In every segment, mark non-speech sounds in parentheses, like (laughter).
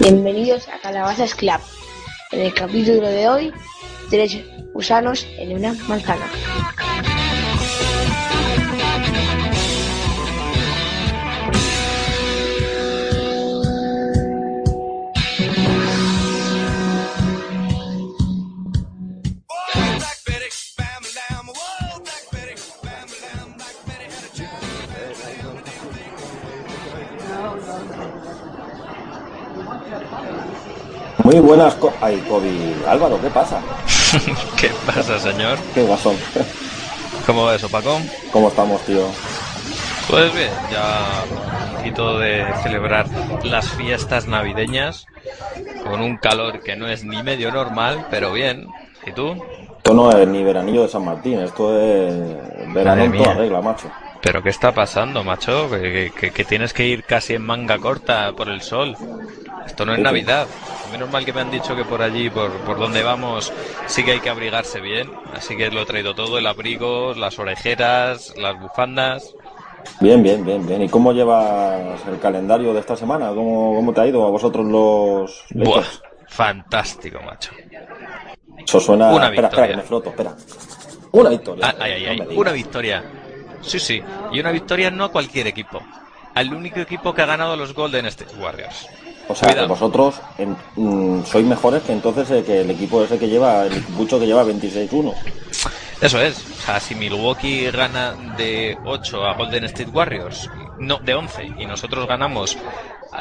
Bienvenidos a Calabazas Club. En el capítulo de hoy, tres gusanos en una manzana. Muy buenas. Co Ay, COVID. Álvaro, ¿qué pasa? (laughs) ¿Qué pasa, señor? ¿Qué guasón? ¿Cómo va eso, Paco? ¿Cómo estamos, tío? Pues bien, ya un poquito de celebrar las fiestas navideñas con un calor que no es ni medio normal, pero bien. ¿Y tú? Esto no es ni veranillo de San Martín, esto es verano en toda regla, macho. ¿Pero qué está pasando, macho? Que, que, que, tienes que ir casi en manga corta por el sol. Esto no es Navidad. Menos mal que me han dicho que por allí, por, por donde vamos, sí que hay que abrigarse bien. Así que lo he traído todo, el abrigo, las orejeras, las bufandas. Bien, bien, bien, bien. ¿Y cómo llevas el calendario de esta semana? ¿Cómo, cómo te ha ido a vosotros los... Buah, fantástico, macho. Eso suena... Una espera, victoria. espera, que me floto, espera. Una victoria. Ah, ay, ay, ay. No me digas. Una victoria. Sí, sí. Y una victoria no a cualquier equipo. Al único equipo que ha ganado los Golden State Warriors. O sea, Cuidado. que vosotros en- mm, sois mejores que entonces eh, que el equipo ese que lleva, el equipucho que lleva 26-1. Eso es. O sea, si Milwaukee gana de 8 a Golden State Warriors, no, de 11, y nosotros ganamos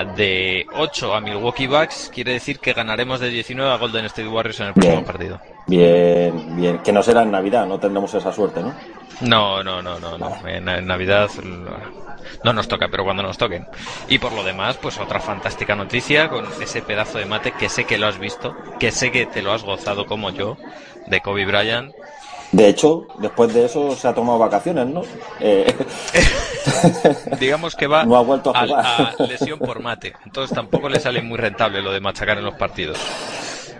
de 8 a Milwaukee Bucks, quiere decir que ganaremos de 19 a Golden State Warriors en el próximo Bien. partido. Bien, bien. Que no será en Navidad, no tendremos esa suerte, ¿no? No, no, no, no, no. En, en Navidad no, no nos toca, pero cuando nos toquen. Y por lo demás, pues otra fantástica noticia con ese pedazo de mate que sé que lo has visto, que sé que te lo has gozado como yo, de Kobe Bryant. De hecho, después de eso se ha tomado vacaciones, ¿no? Eh, (laughs) Digamos que va (laughs) No ha vuelto a jugar. a lesión por mate. Entonces tampoco le sale muy rentable lo de machacar en los partidos.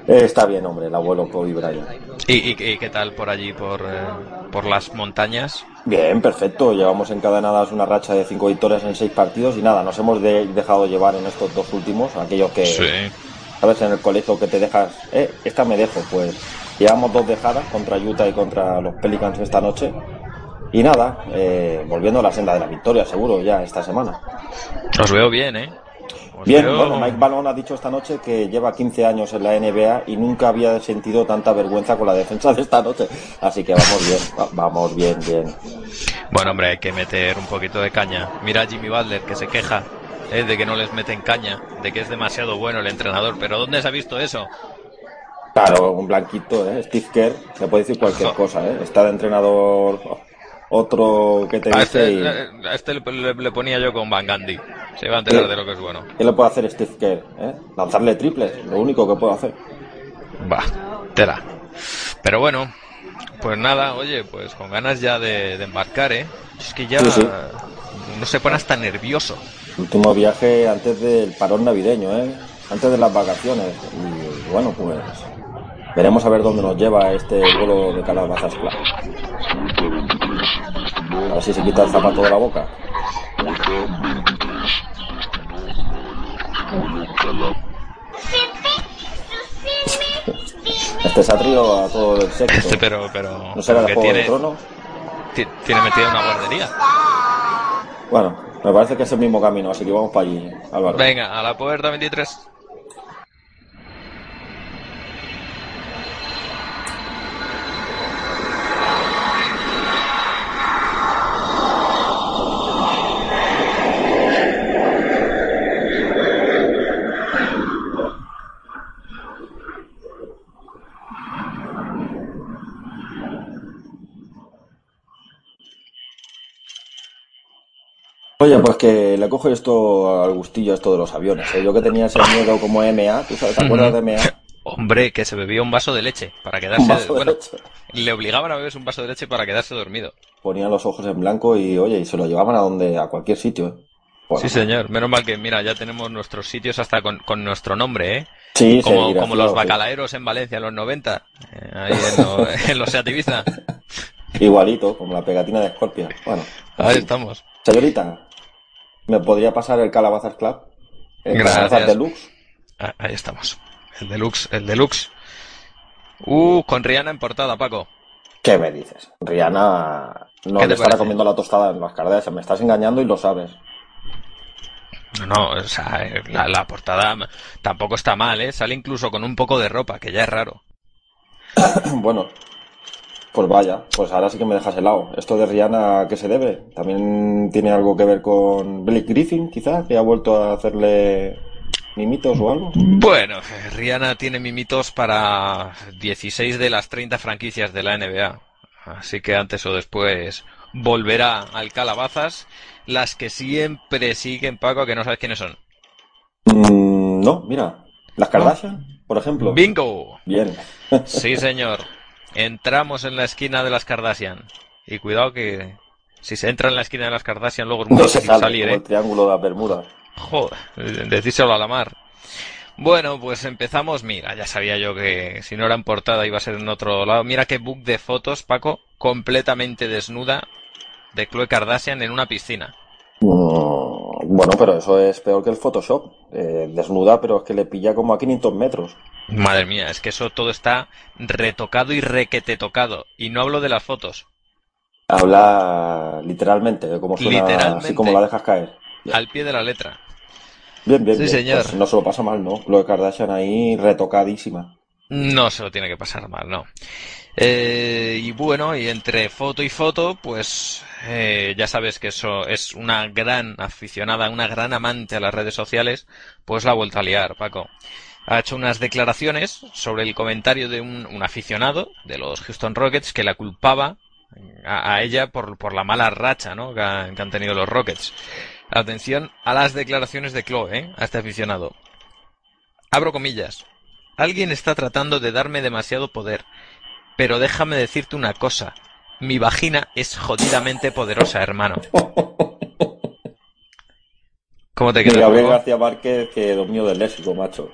eh, está bien, hombre, el abuelo Kobe Bryant. ¿Y, y- y qué tal por allí, por, eh, por las montañas? Bien, perfecto. Llevamos encadenadas una racha de cinco victorias en seis partidos y nada, nos hemos de- dejado llevar en estos dos últimos, aquellos que, Sí. sabes, en el colegio que te dejas, eh, esta me dejo, pues llevamos dos dejadas contra Utah y contra los Pelicans esta noche. Y nada, eh, volviendo a la senda de la victoria, seguro, ya esta semana. Os veo bien, ¿eh? Os Bien, veo- bueno, Mike Malone ha dicho esta noche que lleva 15 años en la NBA y nunca había sentido tanta vergüenza con la defensa de esta noche. Así que vamos bien, va- vamos bien, bien. Bueno, hombre, hay que meter un poquito de caña. Mira a Jimmy Butler que se queja eh, de que no les meten caña, de que es demasiado bueno el entrenador. Pero ¿dónde se ha visto eso? Claro, un blanquito, ¿eh? Steve Kerr, le puede decir cualquier cosa, ¿eh? Está de entrenador otro que te A dice este, y... a este le, le- le ponía yo con Van Gandhi. Se iba a enterar de lo que es bueno. ¿Qué le puede hacer Steve Kerr? ¿eh? Lanzarle triples, lo único que puede hacer. Va, tela. Pero bueno, pues nada, oye, pues con ganas ya de, de embarcar, ¿eh? Es que ya Sí, sí. no se pone hasta nervioso. Último viaje antes del parón navideño, ¿eh? Antes de las vacaciones. Y bueno, pues veremos a ver dónde nos lleva este vuelo de calabazas. A ver si se quita el zapato de la boca. Este traído a todo el sexo. Este, pero, pero, ¿No será que Juego tiene, de Tronos? tiene metida una guardería. Bueno, me parece que es el mismo camino, así que vamos para allí, Álvaro. Venga, a la puerta 23. Oye, pues que le cojo esto al gustillo esto de los aviones. ¿eh? Yo que tenía ese miedo como MA, ¿tú sabes, te acuerdas de MA? (laughs) Hombre, que se bebía un vaso de leche para quedarse. Un vaso de bueno, leche. le obligaban a beberse un vaso de leche para quedarse dormido. Ponían los ojos en blanco y, oye, y se lo llevaban a donde, a cualquier sitio. ¿eh? Bueno, Sí, señor. Menos mal que, mira, ya tenemos nuestros sitios hasta con, con nuestro nombre, ¿eh? Sí, Como, seguirá, como los sí. bacalaeros en Valencia en los 90. eh, ahí en, lo- (laughs) en los Seat Ibiza. Igualito, como la pegatina de Scorpia. Bueno, Ahí estamos. señorita, ¿me podría pasar el Calabazas Club? El Gracias. Calabazas Deluxe. Ah, Ahí estamos. El deluxe, el deluxe. Uh, con Rihanna en portada, Paco. ¿Qué me dices? Rihanna no ¿Qué te le estará comiendo la tostada en las Kardashian. Me estás engañando y lo sabes. No, no, o sea, la, la portada tampoco está mal, ¿eh? Sale incluso con un poco de ropa, que ya es raro. (coughs) Bueno, pues vaya, pues ahora sí que me dejas helado. ¿Esto de Rihanna a qué se debe? ¿También tiene algo que ver con Blake Griffin, quizá? ¿Que ha vuelto a hacerle mimitos o algo? Bueno, Rihanna tiene mimitos para 16 de las 30 franquicias de la NBA. Así que antes o después volverá al Calabazas. Las que siempre siguen, Paco, que no sabes quiénes son. Mm, no, mira. ¿Las Kardashian, por ejemplo? ¡Bingo! Bien. Sí, señor. Entramos en la esquina de las Kardashian. Y cuidado que si se entra en la esquina de las Kardashian luego es muy No se difícil sale, salir, como ¿eh? el triángulo de las Bermudas. Joder, decírselo a la mar. Bueno, pues empezamos. Mira, ya sabía yo que si no era en portada iba a ser en otro lado. Mira qué book de fotos, Paco, completamente desnuda de Chloe Kardashian en una piscina. Mm, bueno, pero eso es peor que el Photoshop. Eh, desnuda, pero es que le pilla como a 500 metros. Madre mía, es que eso todo está retocado y requete tocado. Y no hablo de las fotos. Habla literalmente, de cómo suena, Literalmente. así como la dejas caer. Al pie de la letra. Bien, bien, Sí, bien. señor. Pues no se lo pasa mal, ¿no? Lo de Kardashian ahí retocadísima. No se lo tiene que pasar mal, no. Eh, y bueno, y entre foto y foto, pues eh, ya sabes que eso es una gran aficionada, una gran amante a las redes sociales, pues la ha vuelto a liar, Paco. Ha hecho unas declaraciones sobre el comentario de un, aficionado de los Houston Rockets que la culpaba a, ella por, por la mala racha ¿no? que, que han tenido los Rockets. Atención a las declaraciones de Chloe, ¿eh? a este aficionado. Abro comillas. Alguien está tratando de darme demasiado poder. Pero déjame decirte una cosa. Mi vagina es jodidamente poderosa, hermano. ¿Cómo te quedas? Gabriel? García Márquez que dominio del léxico, macho.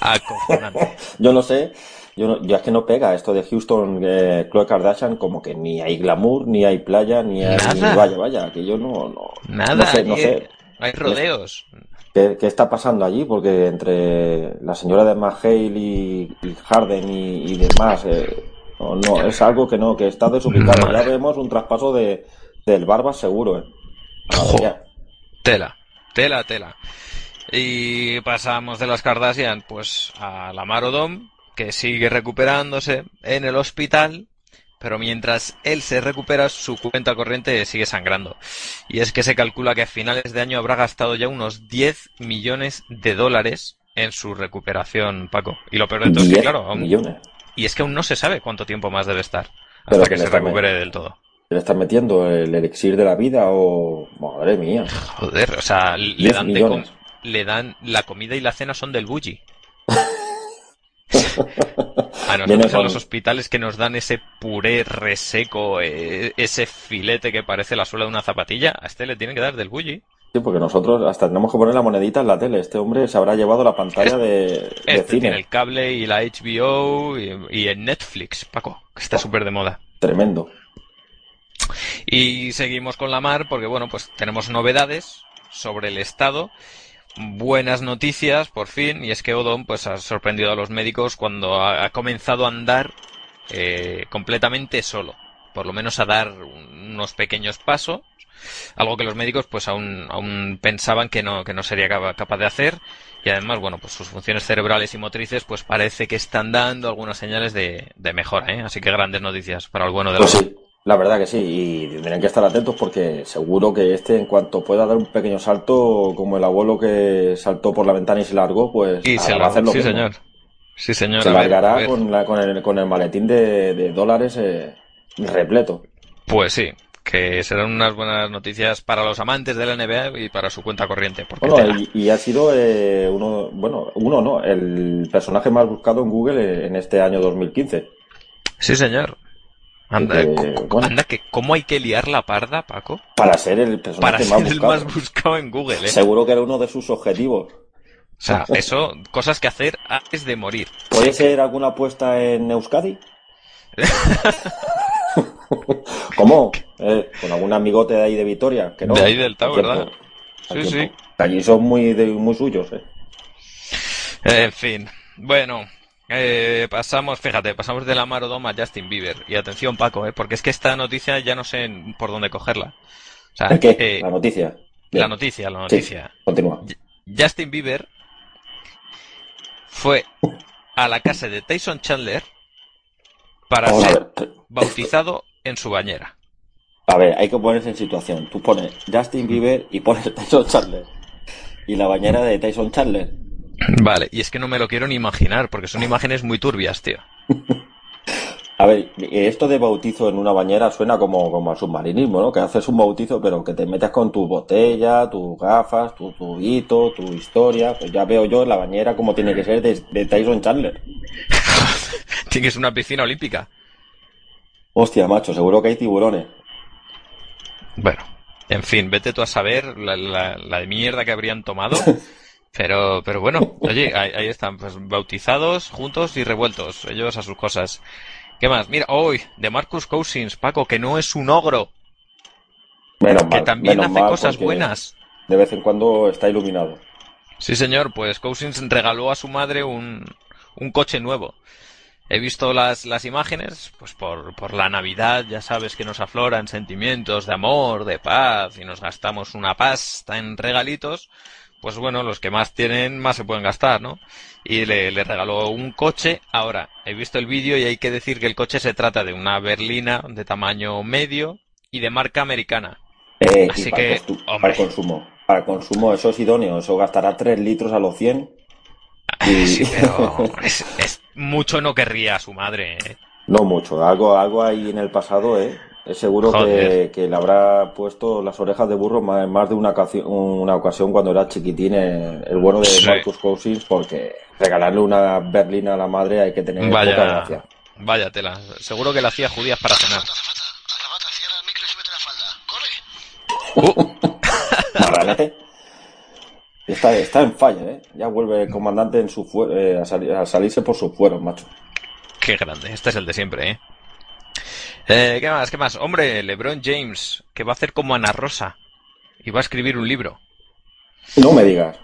Acojonante. (laughs) Yo no sé, yo, no- yo es que no pega esto de Houston, eh, Khloe Kardashian, como que ni hay glamour, ni hay playa, ni hay... Nada. Vaya, vaya, que yo no... no Nada, No sé, no sé. hay rodeos. ¿Qué, qué está pasando allí? Porque entre la señora de McHale y, y Harden y, y demás, eh, no, no, es algo que no, que está desubicado. Ya vemos un traspaso de, del Barba seguro, ¿eh? Jo. Tela, tela, tela. Y pasamos de las Kardashian, pues a la Marodom, que sigue recuperándose en el hospital, pero mientras él se recupera, su cuenta corriente sigue sangrando. Y es que se calcula que a finales de año habrá gastado ya unos 10 millones de dólares en su recuperación, Paco. Y lo peor de todo es que, 10 claro, aún- millones. Y es que aún no se sabe cuánto tiempo más debe estar hasta que se recupere del todo. ¿Le están metiendo el elixir de la vida o...? Madre mía. Joder, o sea, le 10 dan, de le dan la comida y la cena son del bully. (laughs) A nosotros en los hospitales que nos dan ese puré reseco, eh, ese filete que parece la suela de una zapatilla, a este le tienen que dar del bully. Sí, porque nosotros hasta tenemos que poner la monedita en la tele. Este hombre se habrá llevado la pantalla de, de Este cine. tiene el cable y la HBO y, y el Netflix, Paco, que está súper de moda. Tremendo. Y seguimos con la mar porque, bueno, pues tenemos novedades sobre el estado. Buenas noticias, por fin, y es que Odom pues ha sorprendido a los médicos cuando ha, ha comenzado a andar eh, completamente solo. Por lo menos a dar un- unos pequeños pasos, algo que los médicos pues aún, aún pensaban que no, que no sería capa- capaz de hacer. Y además, bueno, pues sus funciones cerebrales y motrices pues parece que están dando algunas señales de, de mejora, ¿eh? Así que grandes noticias para el bueno de Pues los... sí, la verdad que sí, y tendrían que estar atentos porque seguro que este, en cuanto pueda dar un pequeño salto, como el abuelo que saltó por la ventana y se largó, pues Y se va a la- hacer lo sí, mismo. señor. Sí, señor. Se largará ver. con, la- con, el, con el maletín de, de dólares eh, repleto. Pues sí, que serán unas buenas noticias para los amantes de la NBA y para su cuenta corriente. Porque Bueno, y, y ha sido eh, uno, bueno, uno no, el personaje más buscado en Google eh, en este año 2015. Sí, señor. Anda, bueno. que cómo hay que liar la parda, Paco, Para ser el personaje para más ser el buscado. más buscado en Google, ¿eh? Seguro que era uno de sus objetivos. O sea, eso, cosas que hacer antes de morir. ¿Puede ser alguna apuesta en Euskadi? (laughs) (laughs) ¿Cómo? Eh, con algún amigote de ahí de Vitoria. Que no, De ahí del Tao. ¿verdad? Sí, tiempo. Allí son muy, de, muy suyos, ¿eh? En fin, bueno, eh, pasamos, fíjate, pasamos de la Marodoma a Justin Bieber. Y atención, Paco, ¿eh? porque es que esta noticia ya no sé por dónde cogerla. O sea, ¿El qué? eh, La noticia. Bien. la noticia, la Sí, noticia. continúa. Justin Bieber fue a la casa de Tyson Chandler para Vamos a ser ver. Bautizado en su bañera. A ver, hay que ponerse en situación. Tú pones Justin Bieber y pones (laughs) Tyson Chandler. Y la bañera de Tyson Chandler. Vale, y es que no me lo quiero ni imaginar, porque son imágenes muy turbias, tío. (laughs) A ver, esto de bautizo en una bañera suena como, como al submarinismo, ¿no? Que haces un bautizo, pero que te metes con tu botella, tus gafas, tu tubito, tu historia. Pues ya veo yo la bañera como tiene que ser de, de Tyson Chandler. (laughs) Tienes una piscina olímpica. Hostia, macho, seguro que hay tiburones. Bueno, en fin, vete tú a saber la, la- mierda que habrían tomado. (laughs) Pero, pero bueno, oye, ahí, ahí están, pues bautizados, juntos y revueltos, ellos a sus cosas. ¿Qué más? Mira, hoy, de Marcus Cousins, Paco, que no es un ogro, Menos que mal, también menos hace mal, cosas buenas. De vez en cuando está iluminado. Sí, señor, pues Cousins regaló a su madre un, un coche nuevo. He visto las, las imágenes, pues por, por la Navidad ya sabes que nos afloran sentimientos de amor, de paz, y nos gastamos una pasta en regalitos. Pues bueno, los que más tienen, más se pueden gastar, ¿no? Y le, le regaló un coche. Ahora, he visto el vídeo y hay que decir que el coche se trata de una berlina de tamaño medio y de marca americana. Eh, Así para, que, costu- hombre. para consumo. Para consumo, eso es idóneo. Eso gastará 3 litros a los 100. (laughs) Y- Sí, pero (laughs) es, es- mucho no querría su madre. ¿eh? No mucho, algo, algo ahí en el pasado, ¿eh? Es seguro que, que le habrá puesto las orejas de burro más, más de una ocasión, una ocasión cuando era chiquitín eh, el bueno de Sí. Marcus Cousins, porque regalarle una berlina a la madre hay que tener poca Vaya, gracia. vaya tela. Seguro que la hacía judías para cenar. Cierra el micro y súbete la falda. ¡Corre! Uh. (laughs) Está, está en falla, ¿eh? Ya vuelve el comandante en su eh, a, a salirse por sus fueros, macho. qué grande. Este es el de siempre, ¿eh? Eh, ¿Qué más? ¿Qué más? Hombre, LeBron James, que va a hacer como Ana Rosa. Y va a escribir un libro. No me digas.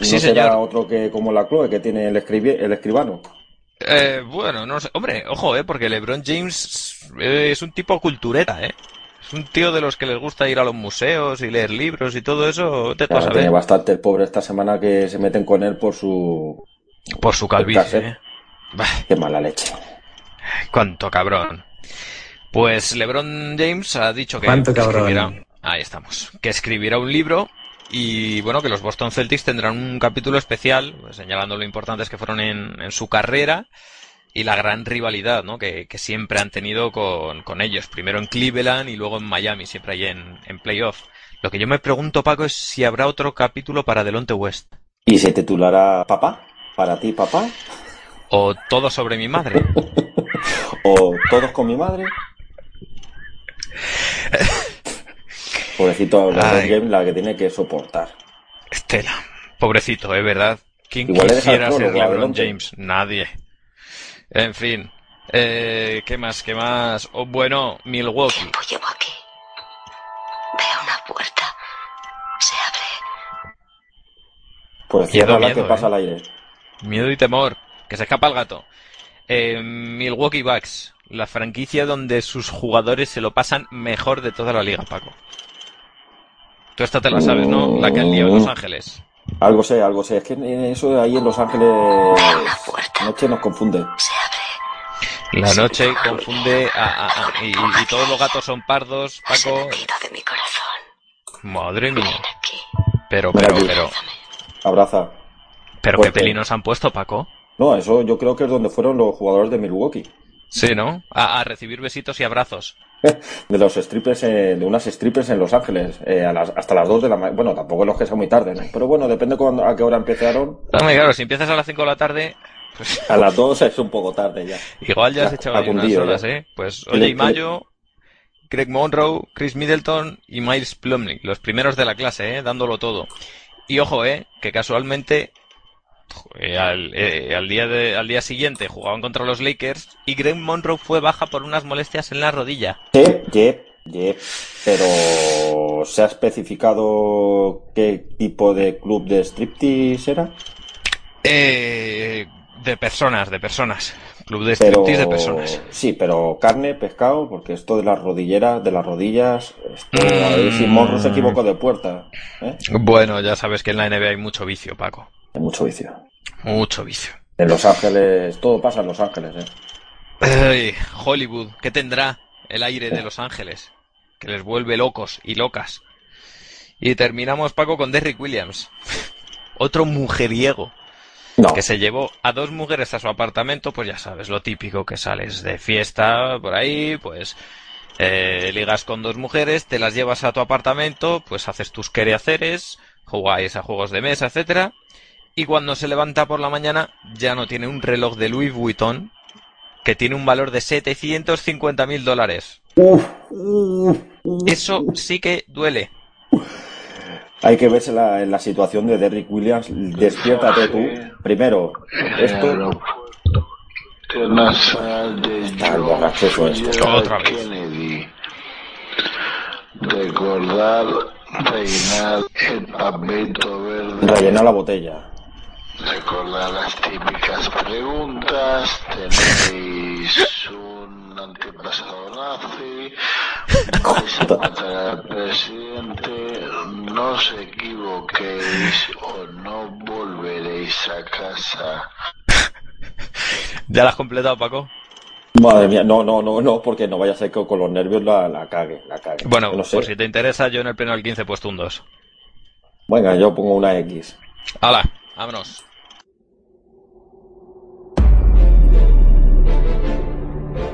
¿No Sí, será señor. otro que como la Chloe que tiene el, escribi- el escribano? Eh, bueno, no sé. Hombre, ojo, ¿eh? Porque LeBron James es un tipo cultureta, ¿eh? Es un tío de los que les gusta ir a los museos y leer libros y todo eso. Te vas a Claro, tiene bastante el pobre esta semana que se meten con él por su... Por su calvicie. ¿eh? Qué mala leche. Cuánto cabrón. Pues LeBron James ha dicho que Cuánto cabrón. escribirá, ahí estamos, que escribirá un libro y bueno, que los Boston Celtics tendrán un capítulo especial pues, señalando lo importantes que fueron en, en su carrera y la gran rivalidad, ¿no? Que, que siempre han tenido con, con ellos, primero en Cleveland y luego en Miami, siempre ahí en, en playoff. Lo que yo me pregunto, Paco, es si habrá otro capítulo para Delonte West ¿Y se titulará Papá? ¿Para ti, papá? o Todo sobre mi madre. (laughs) ¿O Todos con mi madre? (laughs) Pobrecito. James, la que tiene que soportar. Estela, pobrecito, ¿eh? ¿Verdad? ¿Quién Igual quisiera ser LeBron. James? Nadie. En fin. Eh, ¿Qué más? ¿Qué más? Oh, bueno, Milwaukee. tiempo llevo aquí? Veo una puerta. Se abre. Pues Miedo, ciérrala miedo, que pasa ¿eh? al aire. Miedo y temor. Que se escapa el gato. Eh, Milwaukee Bucks. La franquicia donde sus jugadores se lo pasan mejor de toda la liga, Paco. Tú esta te la sabes, ¿no? La que han liado en Los Ángeles. Algo sé, algo sé. Es que eso ahí en Los Ángeles... puerta. Noche nos confunde. La noche confunde a, a- a- y, y todos los gatos son pardos, Paco. de. Madre mía. Pero, pero, pero. Abraza. pero qué Fuerte. pelinos han puesto, Paco. No, eso yo creo que es donde fueron los jugadores de Milwaukee. Sí, ¿no? A, a recibir besitos y abrazos. (laughs) De los strippers, eh, de unas strippers en Los Ángeles, eh, a las- hasta las 2 de la mañana. Bueno, tampoco es los que sea muy tarde, ¿no? Pero bueno, depende cuándo- a qué hora empezaron. Claro, si empiezas a las 5 de la tarde, Pues, (laughs) A las dos es un poco tarde ya. igual ya has echado unas horas, ya. ¿eh? Pues ¿Qué le- Oye y Mayo, Greg Monroe, Chris Middleton y Miles Plumlee, los primeros de la clase, ¿eh? Dándolo todo. Y ojo, ¿eh? Que casualmente eh, al, eh, al día de- al día siguiente jugaban contra los Lakers y Greg Monroe fue baja por unas molestias en la rodilla. Yep, yep. Pero ¿se ha especificado qué tipo de club de striptease era? Eh, de personas, de personas. Club de Pero striptease de personas. sí, pero carne, pescado, porque esto de las rodilleras, de las rodillas, esto Mm. a ver si Monroe se equivocó de puerta, ¿eh? Bueno, ya sabes que en la NBA hay mucho vicio, Paco. Hay mucho vicio. Mucho vicio. En Los Ángeles, todo pasa en Los Ángeles, ¿eh? Ay, Hollywood, ¿qué tendrá el aire de Los Ángeles? Que les vuelve locos y locas. Y terminamos, Paco, con Derrick Williams. (laughs) Otro mujeriego No, que se llevó a dos mujeres a su apartamento, pues ya sabes, lo típico que sales de fiesta por ahí, pues eh, ligas con dos mujeres, te las llevas a tu apartamento, pues haces tus querehaceres, jugáis a juegos de mesa, etcétera, y cuando se levanta por la mañana ya no tiene un reloj de Louis Vuitton que tiene un valor de 750 mil dólares. Uf, uf, uf. Eso sí que duele. Hay que verse la, en la situación de Derrick Williams. Despiértate tú. Primero, esto. Está el. Otra vez. Recordar, reinar el papito verde. Rellena la botella. Recordar las típicas preguntas. Tenéis un antepasado nazi. Vais a matar al presidente. No os equivoquéis o no volveréis a casa. ¿Ya la has completado, Paco? Madre mía, no, no, no, no, porque no vaya a ser que con los nervios la, la cague, la cague. Bueno, no sé. por si te interesa, yo en el pleno del 15 he puesto un 2. Venga, yo pongo una X. ¡Hala! ¡Vámonos!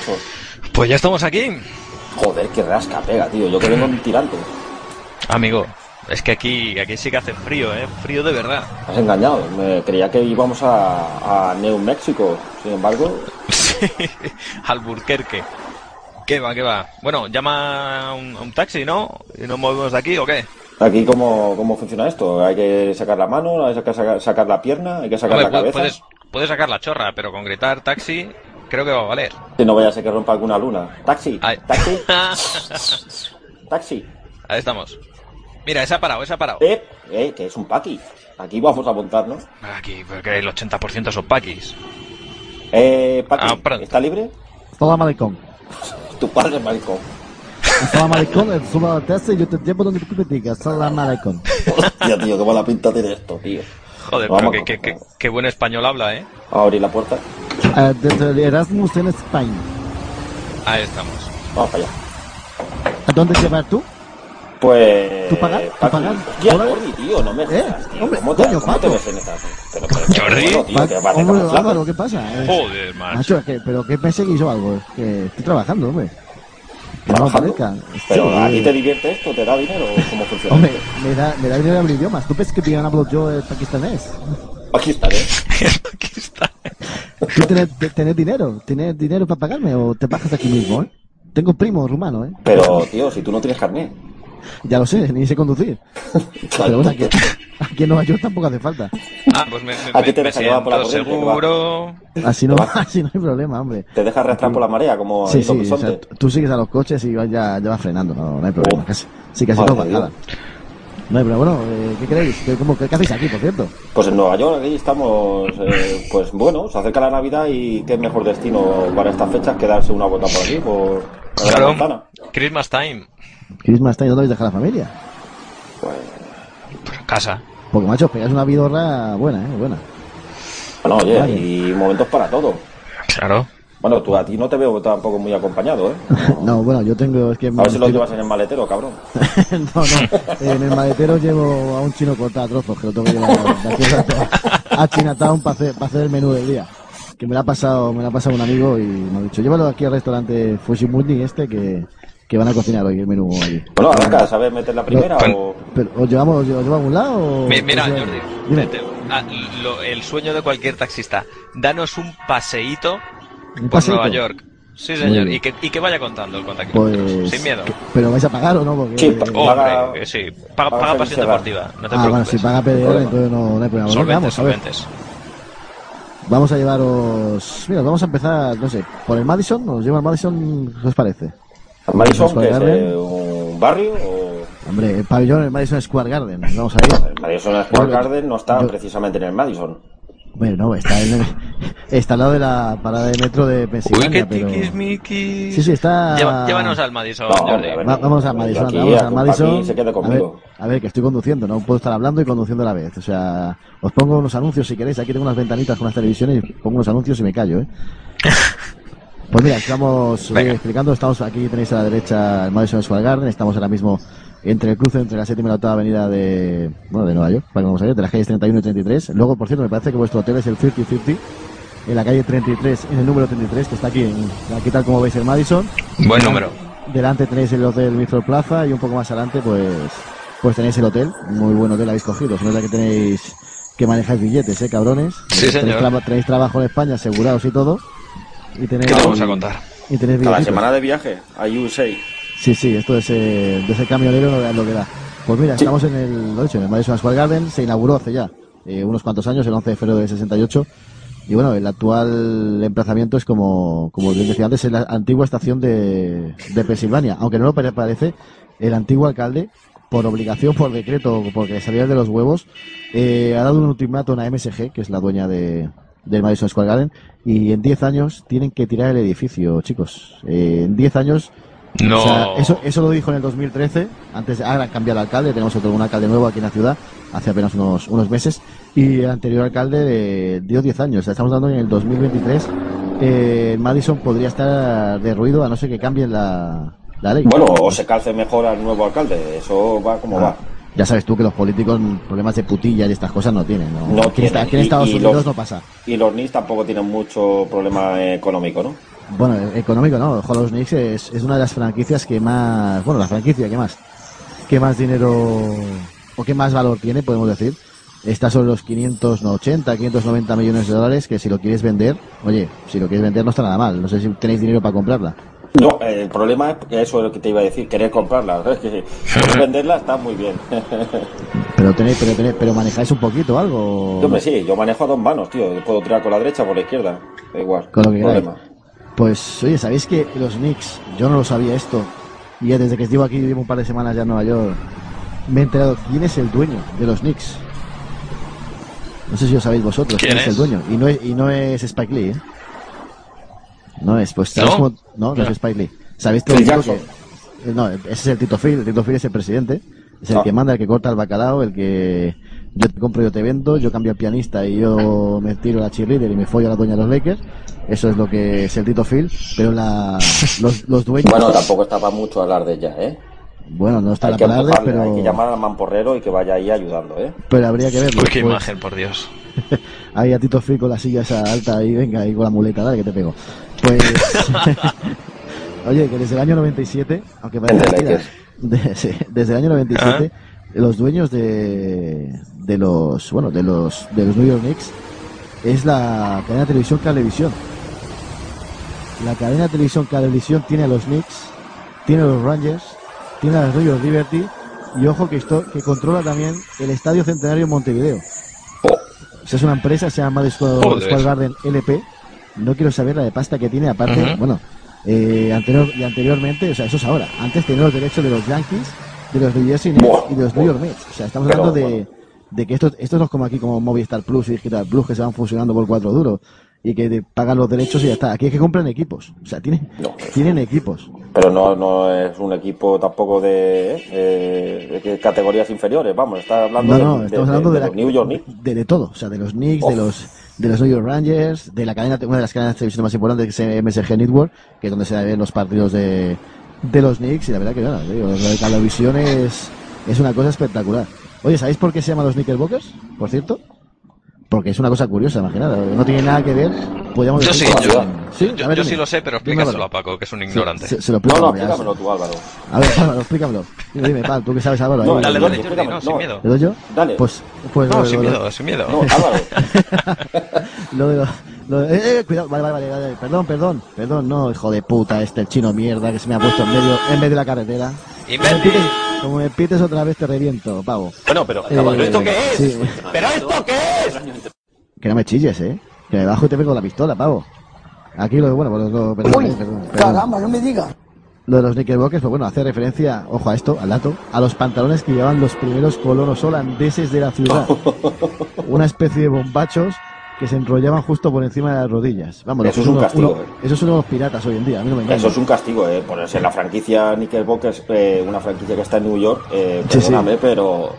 Macho. Pues ya estamos aquí. Joder, qué rasca pega, tío. Yo que vengo en tirante. Amigo, Es que aquí, aquí sí que hace frío, ¿eh? Frío de verdad. Has engañado. Me creía que íbamos a, a New México. Sin embargo, (laughs) Sí, Alburquerque. ¿Qué va, qué va? Bueno, llama a un, taxi, ¿no? ¿Y nos movemos de aquí o qué? aquí cómo, cómo funciona esto. Hay que sacar la mano, hay que sacar, sacar la pierna, hay que sacar Hombre, la cabeza. puedes, puedes sacar la chorra, pero con gritar taxi creo que va a valer. Que no vaya a ser que rompa alguna luna. Taxi, Ahí. taxi, (laughs) taxi. Ahí estamos. Mira, ese ha parado, ese ha parado. Eh, eh, que es un paqui. Aquí vamos a montarnos. Aquí, porque el 80% son paquis. Eh, paqui, Ah. ¿está libre? Salam alaikum. Tu padre es maricón. Salam alaikum, eh, suba taxi y yo te llevo donde tú me digas. Salam alaikum. Hostia, tío, qué mala pinta tiene esto, tío. Joder, Vamos, pero qué, qué, qué- qué buen español habla, ¿eh? A abrir la puerta. Eh, desde el Erasmus en España. Ahí estamos. Vamos para allá. ¿A dónde llevar tú? Pues. ¿Tú pagas? ¿Tú pagas? Jordi, tío, no me jodas, tío. hombre, ¿Cómo te, coño, cómo te ves en esta? Pero, pero, Jordi. bueno, tío, que de Hombre. Álvaro, ¿qué pasa? Eh, Joder, macho. Macho, que- pero que me seguís o algo. Es que estoy trabajando, hombre. Que no me ¿Trabajando? parezca. Pero ¿a ti eh. te divierte esto? ¿Te da dinero? ¿Cómo funciona? Hombre, me da, me da dinero de abrir idiomas. ¿Tú piensas que te hablo yo el pakistanés? Aquí estaré. Aquí está. ¿Tú tenés, te- tenés dinero? ¿Tienes dinero para pagarme o te bajas aquí mismo, eh? Tengo primo rumano, eh. Pero, tío, si tú no tienes carnet. Ya lo sé, ni sé conducir. (laughs) Pero bueno, aquí, aquí en Nueva York tampoco hace falta. Ah, pues me, me, ¿A qué te me llevar por la siento seguro. Así no, así no hay problema, hombre. Te dejas arrastrar por la marea, como Sí, sí, o sea, tú- sigues a los coches y vas ya, ya vas frenando, no, no hay problema. Oh. Casi, sí, casi todo bajada. No hay problema. Bueno, eh, ¿qué queréis? ¿Qué, cómo- qué- qué hacéis aquí, por cierto? Pues en Nueva York, aquí estamos, eh, pues bueno, se acerca la Navidad y qué mejor destino para estas fechas que darse una vuelta por aquí, por la Claro. Manzana. Christmas time. Christmas Time, ¿dónde habéis dejado la familia? Pues, Por casa. Porque, macho, pegáis una vidorra buena, ¿eh? Buena. bueno, oye, Vale. hay momentos para todo. Claro. Bueno, tú a ti no te veo tampoco muy acompañado, ¿eh? (laughs) No, bueno, yo tengo... Es que A ver si lo llevas en el maletero, cabrón. (laughs) no, no. En el maletero llevo a un chino cortado a trozos, que lo tengo que llevar a a Chinatown para hacer, para hacer el menú del día. Que me lo ha pasado, me lo ha pasado un amigo y me ha dicho, llévalo aquí al restaurante Fushimuni este que, que van a cocinar hoy el menú allí. Bueno, arranca, ¿sabes meter la primera Pero- o...? Pero, ¿os llevamos, os llevamos a algún lado o...? Mi- Mira, o sea, Jordi, dime, vete. Ah, lo- el sueño de cualquier taxista. Danos un paseíto ¿un por? Nueva York. Sí, señor. Y que, y que vaya contando el contacto. Pues... Sin miedo. que- ¿Pero vais a pagar o no? Porque... Sí, pa- Hombre, sí. Paga, paga paga Feliz pasión deportiva. No te ah, bueno, si paga PDR, entonces no, no hay problema. Solventes, vamos a ver. solventes. Vamos a llevaros... Mira, vamos a empezar, no sé, por el Madison, ¿nos lleva el Madison? ¿Qué os parece? ¿Madison, Square que es Garden. eh, un barrio o...? Hombre, el pabellón el Madison Square Garden. Vamos a ir. El Madison Square Garden no está yo- precisamente en el Madison. Bueno, no, está, en el- (laughs) está al lado de la parada de metro de Uy, Pensilvania, qué pero... tiquismiquis. Sí, sí, está... Lleva- llévanos al Madison, No, Jordi. hombre, a ver. Va- vamos a Yo Madison, aquí, vamos a a que un Madison. A, ver, a ver, que estoy conduciendo, no puedo estar hablando y conduciendo a la vez. O sea, os pongo unos anuncios si queréis. Aquí tengo unas ventanitas con unas televisiones y pongo unos anuncios y me callo, ¿eh? (laughs) Pues mira, estamos eh, Venga. explicando, estamos aquí tenéis a la derecha el Madison Square Garden, estamos ahora mismo entre el cruce entre la séptima y la octava avenida de, bueno, de Nueva York, para que vamos a ver, de las calles 31 y 33. Luego, por cierto, me parece que vuestro hotel es el 5050, en la calle 33, en el número 33, que está aquí, en- aquí tal como veis el Madison. Buen número. Delante tenéis el hotel Mistral Plaza y un poco más adelante, pues, pues tenéis el hotel. Muy buen hotel habéis cogido. Es verdad que tenéis que manejáis billetes, eh, cabrones. Sí, tenéis, señor. tenéis trabajo en España, asegurados y todo. Y tenéis, ¿Qué te vamos a contar? y Cada billetitos. semana de viaje a USA. Sí, sí, esto es, eh, de ese camionero es lo que da. Pues mira, Sí. estamos en el, lo dicho, en el Madison Square Garden, se inauguró hace ya eh, unos cuantos años, el 11 de febrero de 68. Y bueno, el actual emplazamiento es como, como les decía antes, es la antigua estación de, de Pensilvania. Aunque no lo pare- parece, el antiguo alcalde, por obligación, por decreto, porque salía de los huevos, eh, ha dado un ultimátum a MSG, que es la dueña de, del Madison Square Garden, y en 10 años tienen que tirar el edificio, chicos. Eh, en 10 años No. o sea, eso, eso lo dijo en el 2013. Antes, ahora han cambiado el alcalde. Tenemos otro, un alcalde nuevo aquí en la ciudad, hace apenas unos, unos meses. Y el anterior alcalde eh, dio 10 años. O sea, estamos dando en el 2023. Eh, Madison podría estar derruido a no ser que cambien la, la ley. Bueno, o se calce mejor al nuevo alcalde. Eso va como Ah, va. Ya sabes tú que los políticos problemas de putilla y estas cosas no tienen. ¿no? No aquí, está- tienen. aquí en Estados y Unidos los- no pasa. Y los NIS tampoco tienen mucho problema económico, ¿no? Bueno, económico no. Hollow Knicks es, es una de las franquicias que más. Bueno, la franquicia que más. qué más dinero o qué más valor tiene, podemos decir. Está sobre los 580, 590 millones de dólares, que si lo quieres vender, oye, si lo quieres vender no está nada mal. No sé si tenéis dinero para comprarla. No, el problema es que eso es lo que te iba a decir, querer comprarla. (laughs) Es que venderla está muy bien. (laughs) Pero tenéis, pero tenéis, pero manejáis un poquito algo. Yo me sí, yo manejo a dos manos, tío. Puedo tirar con la derecha o por la izquierda. Da igual. Con lo que problema. Pues, oye, ¿sabéis que los Knicks, yo no lo sabía esto, y ya desde que estuve aquí, llevo un par de semanas ya en Nueva York, me he enterado quién es el dueño de los Knicks. No sé si lo sabéis vosotros ¿Quién quién es? es? el dueño. Y no es, y no es Spike Lee, ¿eh? No es, pues ¿sabéis ¿No? cómo- No, no es Spike Lee. ¿Sabéis todo el que... eh, No, ese es el Tito Phil, el Tito Phil es el presidente, es el Ah. que manda, el que corta el bacalao, el que yo te compro, yo te vendo, yo cambio al pianista y yo me tiro a la cheerleader y me follo a la dueña de los Lakers. Eso es lo que es el Tito Phil, pero la, los, los dueños... Bueno, tampoco está para mucho hablar de ella, ¿eh? Bueno, no está Hay la palabra, pero, hay que llamar al mamporrero y que vaya ahí ayudando, ¿eh? pero habría que verlo. Uy, qué Pues, imagen, por Dios. (laughs) Ahí a Tito Phil con la silla esa alta ahí, venga, ahí con la muleta, dale que te pego. Pues... (laughs) Oye, que desde el año 97, aunque parece mentira, Lakers. (laughs) de- sí, desde el año 97, los dueños de, de los, bueno, de los, de los New York Knicks es la cadena de televisión Cablevisión. La cadena de televisión Cablevisión tiene a los Knicks, tiene a los Rangers, tiene a los New York Liberty y ojo que esto, que controla también el Estadio Centenario en Montevideo. Oh, O sea, es una empresa, se llama. Square Garden LP. No quiero saber la de pasta que tiene, aparte, bueno, eh, anterior, y anteriormente, o sea, eso es ahora. Antes tenía los derechos de los Yankees, de los New Jersey Nets y de los New York Mets. O sea, estamos hablando de, de que esto, esto no es como aquí, como Movistar Plus y Digital Plus, que se van fusionando por cuatro duros y que te pagan los derechos y ya está. Aquí es que compran equipos. O sea, tienen, No. tienen equipos. pero no, no es un equipo tampoco de, eh, de categorías inferiores, vamos, está hablando No, no, de- estamos de- hablando de de, la- los New York Knicks. de, todo, o sea, de los Knicks, de los de los New York Rangers, de la cadena, una de las cadenas de televisión más importantes que es MSG Network, que es donde se ven los partidos de, de los Knicks y la verdad que nada, lo de televisión es, es una cosa espectacular. Oye, ¿sabéis por qué se llaman los Knickerbockers? Por cierto, porque es una cosa curiosa, imaginad, no tiene nada que ver, podríamos Yo sí, yo, ¿Sí? yo- A ver, yo dime. sí lo sé, pero explícaselo a Paco, que es un Sí, ignorante. se, se lo No, no, explícamelo tú, Álvaro. A ver, Álvaro, explícamelo. Dime, dime, Pal, tú que sabes, Álvaro. No, ahí. Dale, no, dale, Jordi, no, no. sin miedo. ¿Le doy yo? Dale. Pues, pues No, lo- sin lo- miedo, sin miedo. No, Álvaro. (laughs) Lo lo de- eh, eh, cuidado, vale, vale, vale, vale, perdón, perdón, perdón, no, hijo de puta, este el chino mierda que se me ha puesto en medio, en medio de la carretera. Pites, como me pites otra vez te reviento, pavo. Bueno, pero, Eh, ¿pero esto qué es? sí. ¿Pero esto qué es? Que no me chilles, eh, que me bajo y te pego la pistola, pavo. Aquí lo, bueno, pues lo, perdón, eh, perdón, perdón. no me digas. Lo de los Knickerbockers, pues bueno, hace referencia, ojo a esto, al dato, a los pantalones que llevaban los primeros colonos holandeses de la ciudad. (laughs) Una especie de bombachos que se enrollaban justo por encima de las rodillas. Vamos, Eso es un uno- castigo, uno- eh. Esos son los piratas hoy en día, a mí no me. Eso es un castigo, eh, ponerse en la franquicia Knickerbockers, eh, una franquicia que está en New York, eh, Sí, sí. pero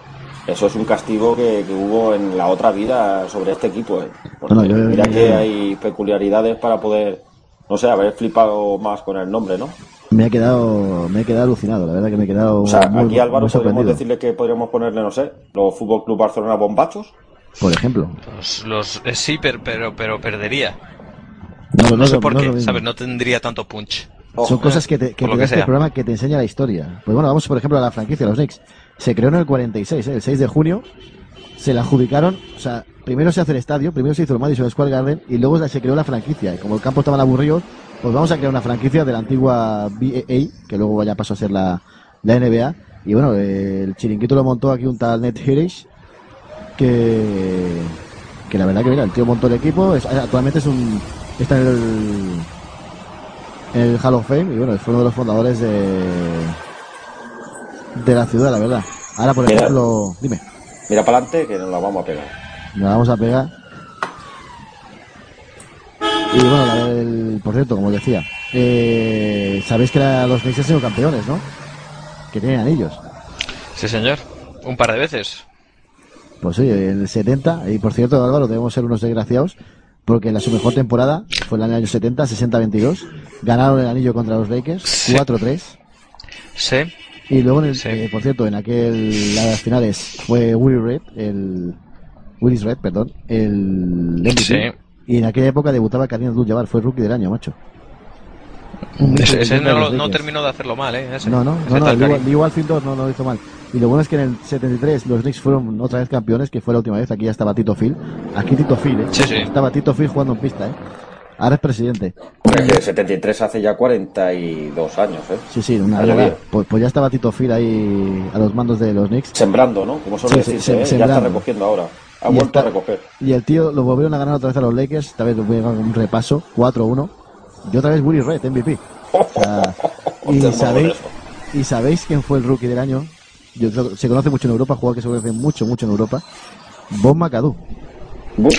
eso es un castigo que, que hubo en la otra vida sobre este equipo, eh. Porque No, yo- mira yo- que hay peculiaridades para poder, no sé, haber flipado más con el nombre, ¿no? Me he quedado, me he quedado alucinado, la verdad que me he quedado O sea, muy, aquí Álvaro podríamos decirle que podríamos ponerle, no sé, los Fútbol Club Barcelona Bombachos. Por ejemplo. Los, los- eh, sí, pero, pero, pero perdería. No, no, No sé por qué. ¿sabes? No tendría tanto punch. Ojo, Son cosas que te, que te que este programa que te enseña la historia. Pues bueno, vamos por ejemplo a la franquicia, los Knicks. Se creó en el 46, ¿eh? el 6 de junio. Se la adjudicaron, o sea, primero se hace el estadio, primero se hizo el Madison Square Garden y luego se creó la franquicia. Y como el campo estaban aburridos, pues vamos a crear una franquicia de la antigua BAA, que luego ya pasó a ser la, la NBA. Y bueno, el chiringuito lo montó aquí un tal Ned Hirsch, que, que la verdad que mira, el tío montó el equipo, es- actualmente es un, está en el, en el Hall of Fame y bueno, fue uno de los fundadores de, de la ciudad, la verdad. Ahora, por Mira. ejemplo, dime, Mira para adelante que nos la vamos a pegar. nos la vamos a pegar. Y bueno, la- el- por cierto, como os decía, eh, sabéis que la- los Knicks han sido campeones, ¿no? Que tienen anillos. Sí, señor. Un par de veces. Pues oye, en el 70, y por cierto, Álvaro, debemos ser unos desgraciados, porque la su mejor temporada fue en el año 70, 60-22. Ganaron el anillo contra los Lakers, Sí. 4-3. Sí. Y luego, en el, Sí. eh, por cierto, en aquel, las finales fue Willie Red, el, Willis Red, perdón, el MVP. Sí. Y en aquella época debutaba Karim Abdul-Jabbar, fue rookie del año, macho. Ese, ese 75 de no, no terminó de hacerlo mal, ¿eh? Ese. No, no, Ese no, no, Karim. Lee Walfield no, no lo hizo mal. Y lo bueno es que en el 73 los Knicks fueron otra vez campeones, que fue la última vez. Aquí ya estaba Tito Phil. Aquí Tito Phil, ¿eh? Sí, sí. Estaba Tito Phil jugando en pista, ¿eh? Ahora es presidente. El 73 hace ya 42 años, ¿eh? Sí, sí, una verdad. Pues, pues ya estaba Tito Phil ahí a los mandos de los Knicks. Sembrando, ¿no? Como suele Sí, decirse, sem- ¿eh? Ya está recogiendo ahora. Ha Y vuelto está- a recoger. Y el tío lo volvieron a ganar otra vez a los Lakers. Esta vez voy a dar un repaso. 4-1. Y otra vez Willie Red, MVP. O sea, y, sabéis, ¿Y sabéis quién fue el rookie del año? Yo se conoce mucho en Europa, jugador que se conoce mucho, mucho en Europa. Bob McAdoo.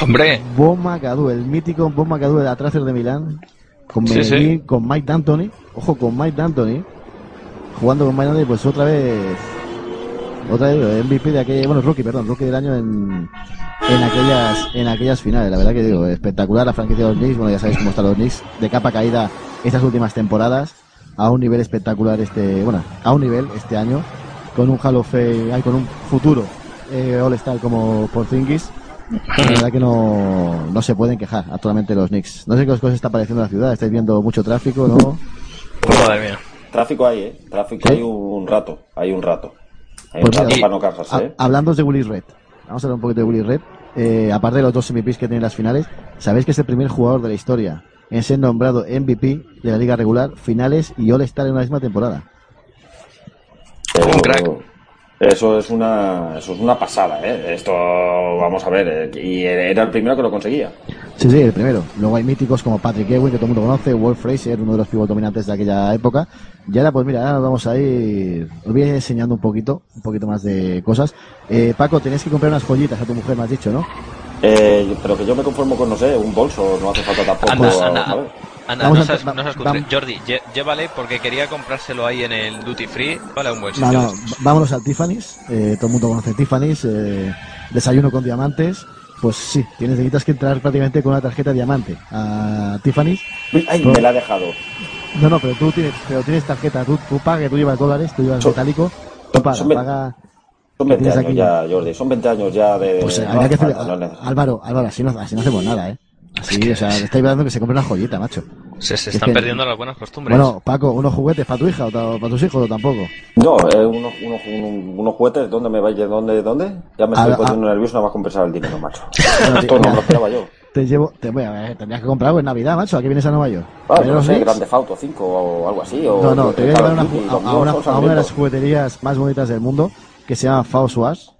Hombre, Bob McAdoo, el mítico Bob McAdoo de atrás de Milán. Con Sí, Medellín, sí. con Mike D'Antoni. Ojo, con Mike D'Antoni. Jugando con Mike D'Antoni, pues otra vez. Otra vez MVP de aquella. Bueno, rookie, perdón, rookie del año en, en aquellas en aquellas finales. La verdad que digo, espectacular la franquicia de los Knicks. Bueno, ya sabéis cómo están los Knicks. De capa caída estas últimas temporadas. A un nivel espectacular este. Bueno, a un nivel este año. Con un Hall of Fame, ay, con un futuro eh, All-Star como Porzingis. La verdad que no, no se pueden quejar actualmente los Knicks. No sé qué os está pareciendo la ciudad. Estáis viendo mucho tráfico, ¿no? madre mía. Tráfico hay, ¿eh? Tráfico ¿Sí? hay un rato. Hay un rato. Hay Pues un rato mira, para no quejarse, Ha- ¿eh? hablando de Willis Red, vamos a hablar un poquito de Willis Red. Eh, aparte de los dos MVPs que tienen las finales, sabéis que es el primer jugador de la historia en ser nombrado MVP de la liga regular, finales y All-Star en una misma temporada. Un crack. Eso es una, eso es una pasada, ¿eh? Esto, vamos a ver, eh, y era el primero que lo conseguía. Sí, sí, el primero. Luego hay míticos como Patrick Ewing, que todo el mundo conoce, Wolf Fraser, uno de los pibos dominantes de aquella época. Y ahora, pues mira, ahora nos vamos a ir, os voy a ir enseñando un poquito, un poquito más de cosas. Eh, Paco, tenéis que comprar unas joyitas a tu mujer, me has dicho, ¿no? Eh, pero que yo me conformo con, no sé, un bolso, no hace falta tampoco. Anda, anda, anda, Vamos no seas, no seas cutre. Jordi, lle- llévale porque quería comprárselo ahí en el Duty Free. Vale, a un buen sitio. no, vámonos al Tiffany's. Eh, todo el mundo conoce Tiffany's. eh, desayuno con diamantes. Pues sí, tienes, necesitas que entrar prácticamente con una tarjeta diamante a Tiffany's. Uy, Ay, Pero- me la ha dejado. No, no, pero tú tienes, pero tienes tarjeta. Tú, tú pagas, tú llevas dólares, tú llevas metálico. Tú pagas, son ve- paga. Son ¿Qué 20 tienes años aquí? ya, Jordi. Son 20 años ya de. Pues eh, no que hace hacer. no. Álvaro, Álvaro, así no, así no hacemos nada, ¿eh? Así, o sea, le estáis dando que se compre una joyita, macho. Se, se Es están que- perdiendo las buenas costumbres. Bueno, Paco, unos juguetes para tu hija o para tus hijos o tampoco. No, eh, unos, unos, unos, unos juguetes, ¿dónde me vais? ¿Dónde? ¿Dónde? Ya me estoy A- poniendo nervioso nada más compensar el dinero, macho. (laughs) Bueno, Esto no me lo esperaba yo. Te llevo, te voy a ver, tendrías que comprar algo en Navidad, macho. Aquí vienes a Nueva York. Ah, ¿Pero no los sé? Grande Auto 5 o algo así. O No, no, te voy a llevar una a, a una, a de las jugueterías más bonitas del mundo, que se llama Faust Wars.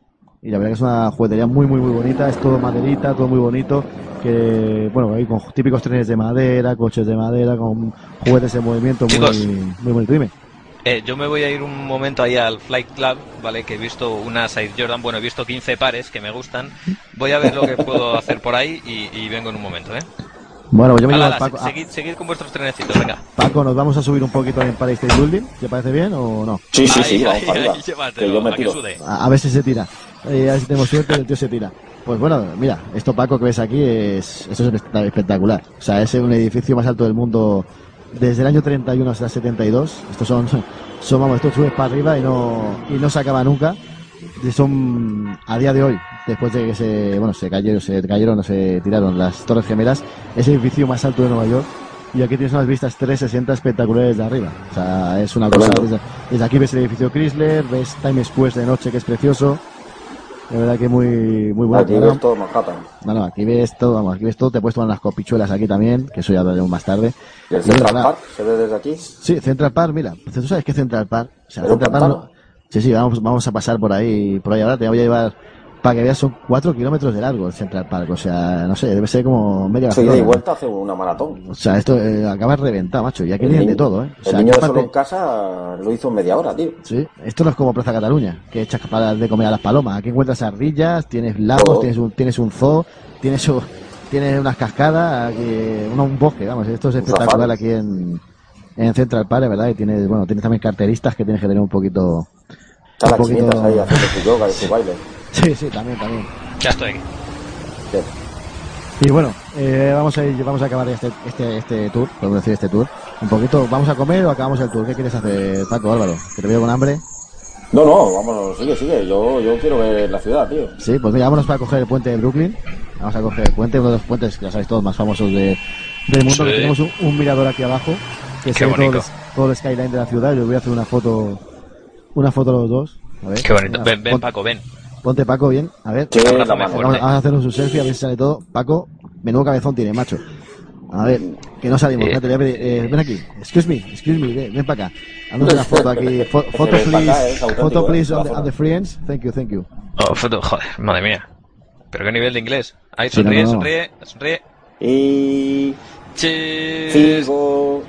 Y la verdad que es una juguetería muy, muy, muy bonita. Es todo maderita, todo muy bonito. Que, bueno, ahí con típicos trenes de madera, coches de madera, con juguetes en movimiento Chicos. muy, muy bonito. Dime. Eh, yo me voy a ir un momento ahí al Flight Club, ¿vale? Que he visto unas Air Jordan, bueno, he visto 15 pares que me gustan. Voy a ver lo que puedo hacer por ahí y, y vengo en un momento, ¿eh? Bueno, pues yo me llevo al Paco. se- seguid, seguid con vuestros trenecitos, venga. Paco, ¿nos vamos a subir un poquito al Empire State Building? ¿Te parece bien o no? Sí, sí, Ahí, sí, vamos ahí, para arriba. ahí, Que llévatelo, yo me a que tiro. sude. A, a ver si se tira. Eh, a ver si tenemos suerte, el tío se tira. Pues bueno, mira, esto Paco que ves aquí es, esto es espe- espectacular. O sea, es un edificio más alto del mundo desde el año 31 hasta el 72. Estos son, (laughs) son vamos, esto sube para arriba y no, y no se acaba nunca. Son, a día de hoy, después de que se, bueno, se cayeron, se cayeron o se tiraron las Torres Gemelas, es el edificio más alto de Nueva York. Y aquí tienes unas vistas 360 espectaculares de arriba. O sea, es una cosa. Desde, desde aquí ves el edificio Chrysler, ves Times Square de noche, que es precioso. De verdad que muy, muy bueno. Aquí ves todo Manhattan. no, no, aquí ves todo, vamos, aquí ves todo, te he puesto unas copichuelas aquí también, que eso ya hablaremos más tarde. ¿Y el Central Park se ve desde aquí? Sí, Central Park, mira, tú sabes que Central Park, o sea, Central Park, no- sí, sí, vamos, vamos a pasar por ahí, por ahí ahora, te voy a llevar, para que veas, son cuatro kilómetros de largo el Central Park, o sea, no sé, debe ser como media Sí, de y vuelta hace una maratón. O sea, esto eh, acaba reventado, macho, y aquí tienen de todo, ¿eh. O sea, el niño de solo en casa lo hizo en media hora, tío. Sí, esto no es como Plaza Cataluña, que echas para de comer a las palomas. Aquí encuentras ardillas, tienes lagos, Todo. tienes un, tienes un zoo, tienes, tienes unas cascadas, aquí, un, un bosque, vamos. Esto es espectacular aquí en, en Central Park, ¿verdad? Y tienes, bueno, tienes también carteristas que tienes que tener un poquito... Están las poquito- chinitas ahí haciendo su yoga y su (laughs) baile. Sí, sí, también, también. Ya estoy aquí. Bien. Y bueno, eh, vamos a ir, vamos a acabar este, este, este tour, podemos decir este tour. Un poquito, ¿vamos a comer o acabamos el tour? ¿Qué quieres hacer, Paco, Álvaro? Que te veo con hambre. No, no, vámonos, sigue, sigue. Yo, yo quiero ver la ciudad, tío. Sí, pues mira, vámonos para coger el puente de Brooklyn. Vamos a coger el puente, uno de los puentes que ya sabéis todos más famosos de, del mundo. Sí. que tenemos un, un mirador aquí abajo. que se ve todo todo el skyline de la ciudad. Yo voy a hacer una foto, una foto los dos. A ver. Qué bonito. Ven, ven, Paco, ven. Ponte Paco bien, a ver. Sí, Abrázame la mano. fuerte. Vamos, vamos a hacer un selfie a ver si sale todo. Paco, menudo cabezón tiene, macho. A ver, que no salimos. Eh. eh, ven aquí. Excuse me, excuse me, ven, ven para acá. Haznos una foto aquí. (laughs) Foto, please. Foto, eh, please, on the, foto. on the friends. Thank you, thank you. Oh, foto, joder, madre mía. Pero qué nivel de inglés. Ahí, Sí, no, sonríe, no, sonríe, sonríe. Y. Cheers.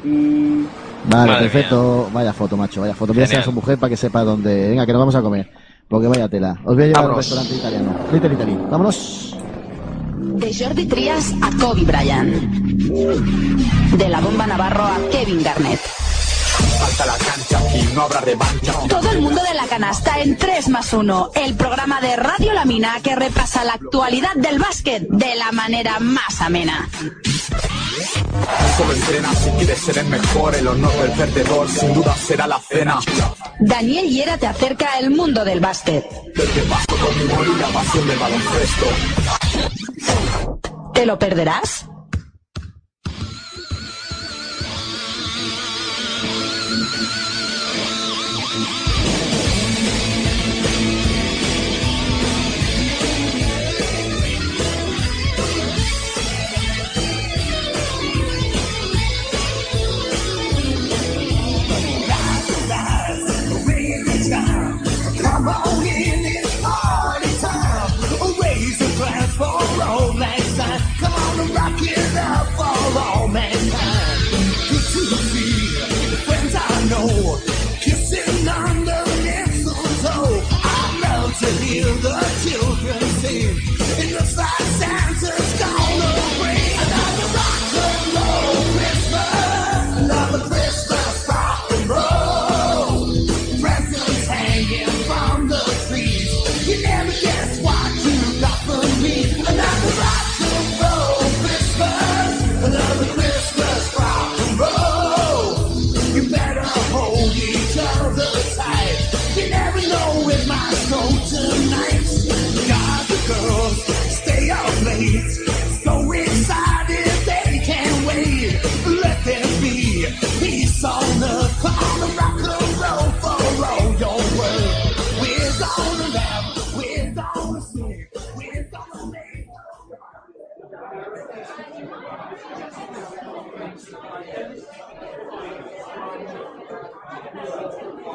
Y. Vale, Madre perfecto. Vaya foto, macho, vaya foto. Voy a su mujer para que sepa dónde. Venga, que nos vamos a comer. Porque vaya tela. Os voy a llevar a un restaurante italiano. Little Italy. Vámonos. De Jordi Trias a Kobe Bryant. De la bomba Navarro a Kevin Garnett. Todo el mundo de la canasta en 3 más 1. El programa de Radio La Mina que repasa la actualidad del básquet de la manera más amena. El honor del perdedor sin duda será la cena. Daniel Hiera te acerca el mundo del básquet. ¿Te lo perderás?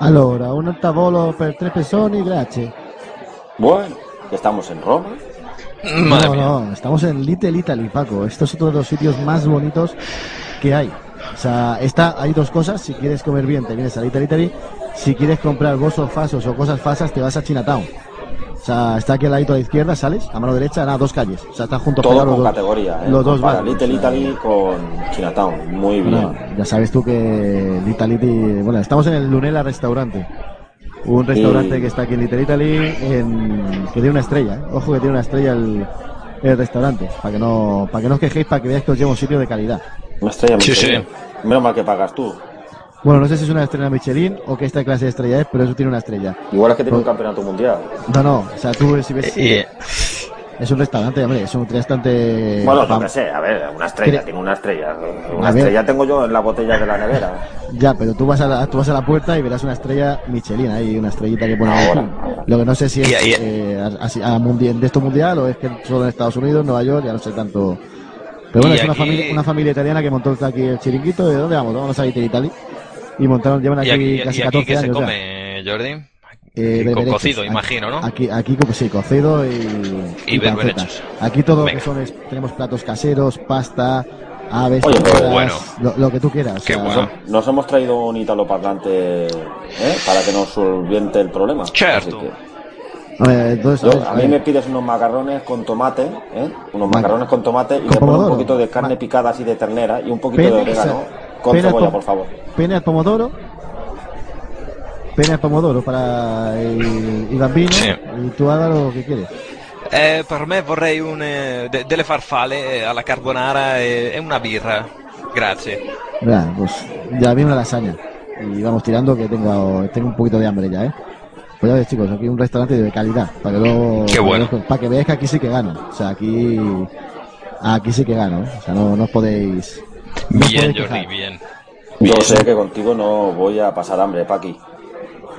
Allora, un tavolo per tre persone, grazie. Bueno, estamos en Roma. Madre no, mía. no, estamos en Little Italy, Paco. Esto es otro de los sitios más bonitos que hay. O sea, está, hay dos cosas. Si quieres comer bien, te vienes a Little Italy. Si quieres comprar bolsos falsos o cosas falsas, te vas a Chinatown. O sea, está aquí al ladito a la izquierda, sales, a mano derecha, nada, dos calles. O sea, están juntos Todo pegados con los dos- categoría, ¿eh? Los dos Para Little o sea, Italy con Chinatown. Muy bien. bueno, ya sabes tú que Little Italy... Bueno, estamos en el Lunela Restaurante. Un restaurante Y- que está aquí en Little Italy, en- que tiene una estrella. ¿eh? Ojo que tiene una estrella el, el restaurante. Para que no para que no os quejéis, para que veáis que os lleva a un sitio de calidad. Una estrella Sí, Michelin. Menos mal que pagas tú. Bueno, no sé si es una estrella Michelin o qué esta clase de estrella es, pero eso tiene una estrella. Igual es que tiene un campeonato mundial. No, no, o sea, tú si ves... Y- Es un restaurante, hombre, es un restaurante... Bueno, no que sé, a ver, una estrella, tiene una estrella. A Una ver. estrella tengo yo en la botella de la nevera. Ya, pero tú vas, a la, tú vas a la puerta y verás una estrella Michelin ahí, una estrellita que pone ahí. Ahora. Lo que no sé si es eh, así, a mundial, de esto mundial o es que solo en Estados Unidos, Nueva York, ya no sé tanto. Pero bueno, Y es una aquí- familia, una familia italiana que montó aquí el chiringuito. ¿De dónde vamos? Vamos a Little Italy. Y montaron, llevan aquí, y aquí, casi y 14 aquí ¿qué se años ya. come, Jordi? Eh, Con cocido, Aquí- imagino, ¿no? Aquí, aquí como sí, cocido y, Y berberechos. Aquí todo lo Venga. que son es, tenemos platos caseros, pasta, aves, Oye, pero pizzas, bueno. lo, lo que tú quieras. Qué o sea, bueno. Nos hemos traído un italoparlante ¿eh? para que nos solviente el problema. Que- A ver, entonces, Yo- a ver, a a mí me pides unos macarrones con tomate, ¿eh? unos macarrones con tomate y ¿Con le pones un poquito de carne picada así de ternera y un poquito Pene, de orégano con pene cebolla, al pom- por favor. Pene al pomodoro. Pene al pomodoro para el, il bambino. Sì. Y tú Álvaro, ¿qué quieres? Eh, per me vorrei un, eh, de- delle farfalle alla carbonara e, e una birra. Grazie. Mira, pues ya viene una lasaña. Y vamos tirando que tengo, tengo un poquito de hambre ya, ¿eh? Pues ya ves, chicos, aquí un restaurante de calidad. Para que luego. Qué bueno. Para que, para que veáis que aquí sí que gano. O sea, aquí. Aquí sí que gano, ¿eh? O sea, no, no os podéis. No Bien, Jordi, quejar. bien. Yo sé que contigo no voy a pasar hambre, Paqui.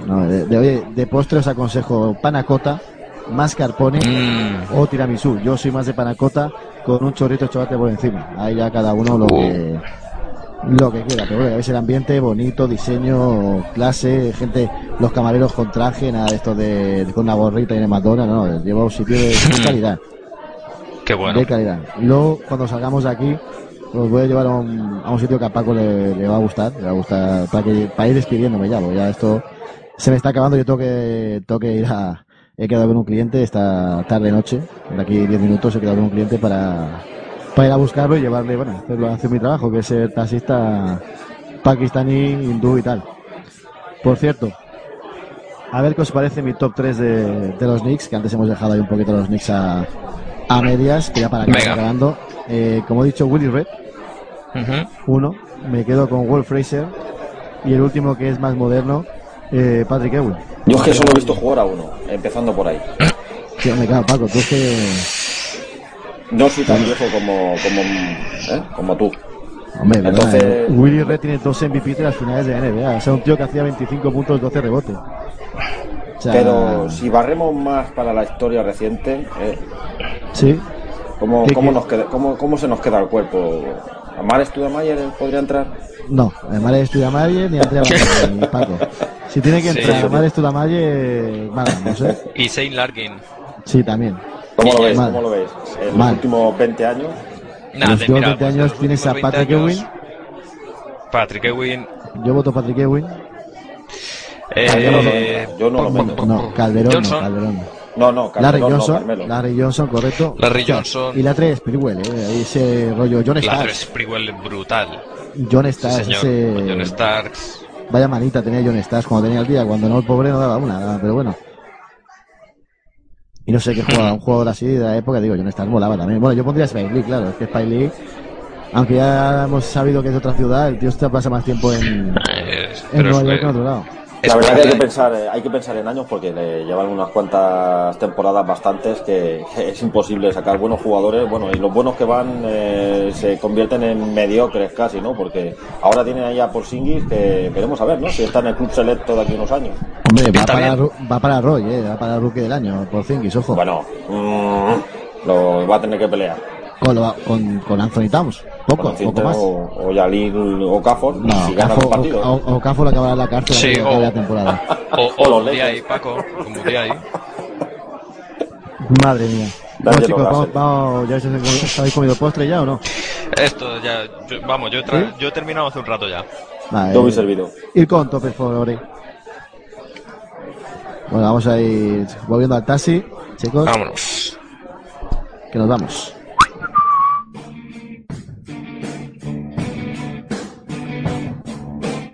No, de, de, oye, de postre os aconsejo panacota, mascarpone Mm. o tiramisú. Yo soy más de panacota con un chorrito de chocolate por encima. Ahí ya cada uno lo que lo que quiera. Pero bueno, veis el ambiente bonito, diseño, clase, gente, los camareros con traje, nada de esto de, de con una gorrita y de Madonna, no, no, lleva un sitio de, de (laughs) calidad. Qué bueno. De calidad. Luego, cuando salgamos de aquí, os voy a llevar a un, a un sitio que a Paco le, le va a gustar, le va a gustar, para, que, para ir despidiéndome ya, esto se me está acabando, yo tengo que, tengo que ir a, he quedado con un cliente esta tarde noche, de aquí 10 minutos he quedado con un cliente para, para ir a buscarlo y llevarle, bueno, hacerlo, hacer mi trabajo, que es ser taxista pakistaní, hindú y tal. Por cierto, a ver qué os parece mi top 3 de, de los Knicks, que antes hemos dejado ahí un poquito los Knicks a, a medias, que ya para que Venga. acabando. Eh, como he dicho, Willy Red, Ujú. uno. Me quedo con Wolf Fraser. Y el último, que es más moderno, eh, Patrick Ewing. Yo es que solo he visto jugar a uno, empezando por ahí. Tío, me cago, Paco, tú es que... No soy tan viejo como, como, ¿eh? como tú. Hombre, ¿verdad? Entonces- Willy Red tiene dos MVP de las finales de la NBA. O sea, un tío que hacía 25 puntos, 12 rebotes. Pero si barremos más para la historia reciente, ¿eh? Sí. ¿cómo, ¿Qué- cómo qué? nos queda, cómo, ¿cómo se nos queda el cuerpo? ¿Amar Studamayer podría entrar? No, de Studamayer ni Andrea ni Paco. Si tiene que Sí. entrar además de Studamayer, vale, no sé. Y Shane Larkin. Sí, también. ¿Cómo lo ves? Mal. ¿Cómo lo ves? En los últimos 20 años, En los últimos mira, 20 pues, años tienes a últimos 20 Patrick años, Ewing. Patrick Ewing. Yo voto Patrick Ewing. Eh, yo no lo meto, yo no lo meto. No, Calderón, Johnson. no, Calderón. No, no, Larry Calderón, no, Johnson, Carmelo. Larry Johnson, correcto. Larry Johnson. Y la 3, Sprewell, eh, ese rollo John La Starks. Sprewell brutal. John Sí, Starks, señor. ese... John Starks. Vaya manita tenía John Starks cuando tenía el día, cuando no el pobre no daba una, pero bueno. Y no sé qué jugaba, un jugador así de la época, digo, John Starks volaba también. Bueno, yo pondría Spike Lee, claro, es que Spike Lee, aunque ya hemos sabido que es de otra ciudad, el tío este pasa más tiempo en, (laughs) Eh, en Nueva York que en otro lado. La verdad que hay que Spike- pensar, eh, hay que pensar en años porque le llevan unas cuantas temporadas bastantes que (laughs) es imposible sacar buenos jugadores, bueno, y los buenos que van eh, se convierten en mediocres casi, ¿no? Porque ahora tienen ahí a Porzingis que veremos a ver, ¿no? Si está en el club selecto de aquí a unos años. Hombre, va para, va para Roy, eh, va para Rookie del año, por Zingis, ojo. Bueno, mm, lo va a tener que pelear. Con, lo- con, con Anthony Towns, poco, Con poco más. o, o Yalil o Cafor, No, si Cafo, o, o- o Cafo le acabará en la cárcel Sí, de la temporada. O, O (laughs) o los Lakers. Paco. Con Mudiay. Madre mía. Bueno, chicos, vamos, vamos, ¿ya habéis comido postre ya o no? Esto ya. yo- vamos, yo, he tra- ¿Sí? yo he terminado hace un rato ya. Vale, Yo voy servido. Ir conto, per favore. Bueno, vamos a ir volviendo al taxi, chicos, Vámonos. que nos vamos.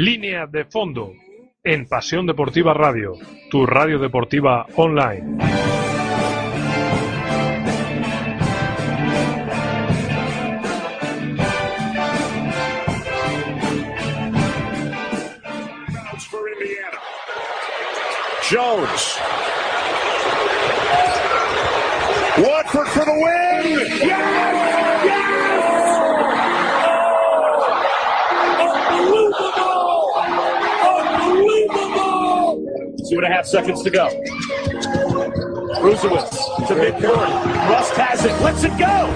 Línea de fondo en Pasión Deportiva Radio, tu radio deportiva online. Jones. For the win. And a half seconds to go. Brusewitz to midcourt. Rust has it. Lets it go.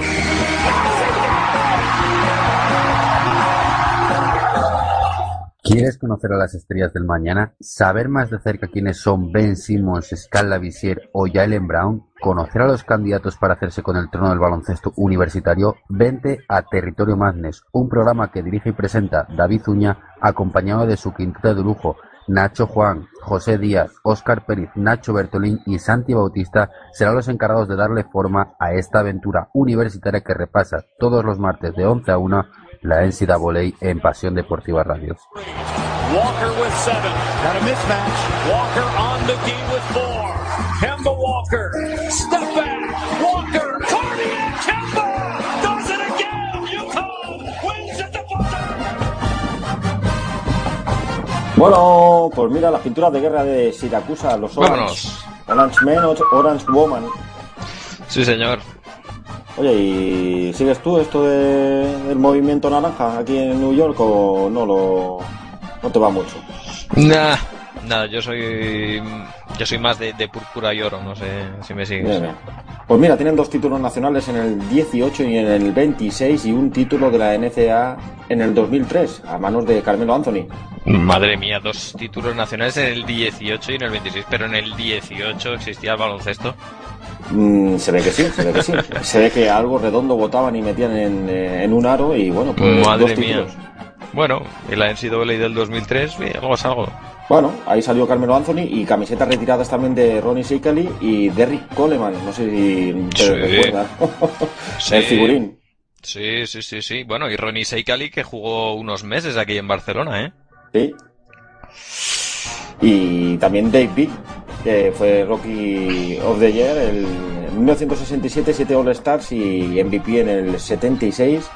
¿Quieres conocer a las estrellas del mañana? ¿Saber más de cerca quiénes son Ben Simmons, Scala Visier o Jalen Brown? ¿Conocer a los candidatos para hacerse con el trono del baloncesto universitario? Vente a Territorio Madness, un programa que dirige y presenta David Uña, acompañado de su quinteto de lujo, Nacho Juan, José Díaz, Óscar Pérez, Nacho Bertolín y Santi Bautista serán los encargados de darle forma a esta aventura universitaria que repasa todos los martes de 11 a 1 la NCAA en Pasión Deportiva Radio. Walker with seven. Got a mismatch. Walker on the key with four. Walker. Step Bueno, pues mira, las pinturas de guerra de Siracusa, los Orange. Vámonos. Orange Men, Orange Woman. Sí, señor. Oye, ¿y sigues tú esto de- del movimiento naranja aquí en New York o no lo no te va mucho? Nah, nada, yo soy yo soy más de, de púrpura y oro, no sé si me sigues. Bien, bien. Pues mira, tienen dos títulos nacionales en el 18 y en el 26 y un título de la NCAA en el 2003 a manos de Carmelo Anthony. Madre mía, dos títulos nacionales en el 18 y en el 26, pero en el 18 existía el baloncesto. Mm, se ve que sí, se ve que sí. (laughs) Se ve que algo redondo botaban y metían en, eh, en un aro y bueno, pues Madre dos mía. títulos. Bueno, y la NCAA del 2003, bien, algo es algo. Bueno, ahí salió Carmelo Anthony y camisetas retiradas también de Ronnie Sheikley y Derrick Coleman. No sé si te Sí. recuerdas. (laughs) Sí. El figurín. Sí, sí, sí, sí. Bueno, y Ronnie Seikali que jugó unos meses aquí en Barcelona, ¿eh? Sí. Y también Dave Big, que fue Rocky of the Year el, en 1967, 7 All Stars y MVP en el 76,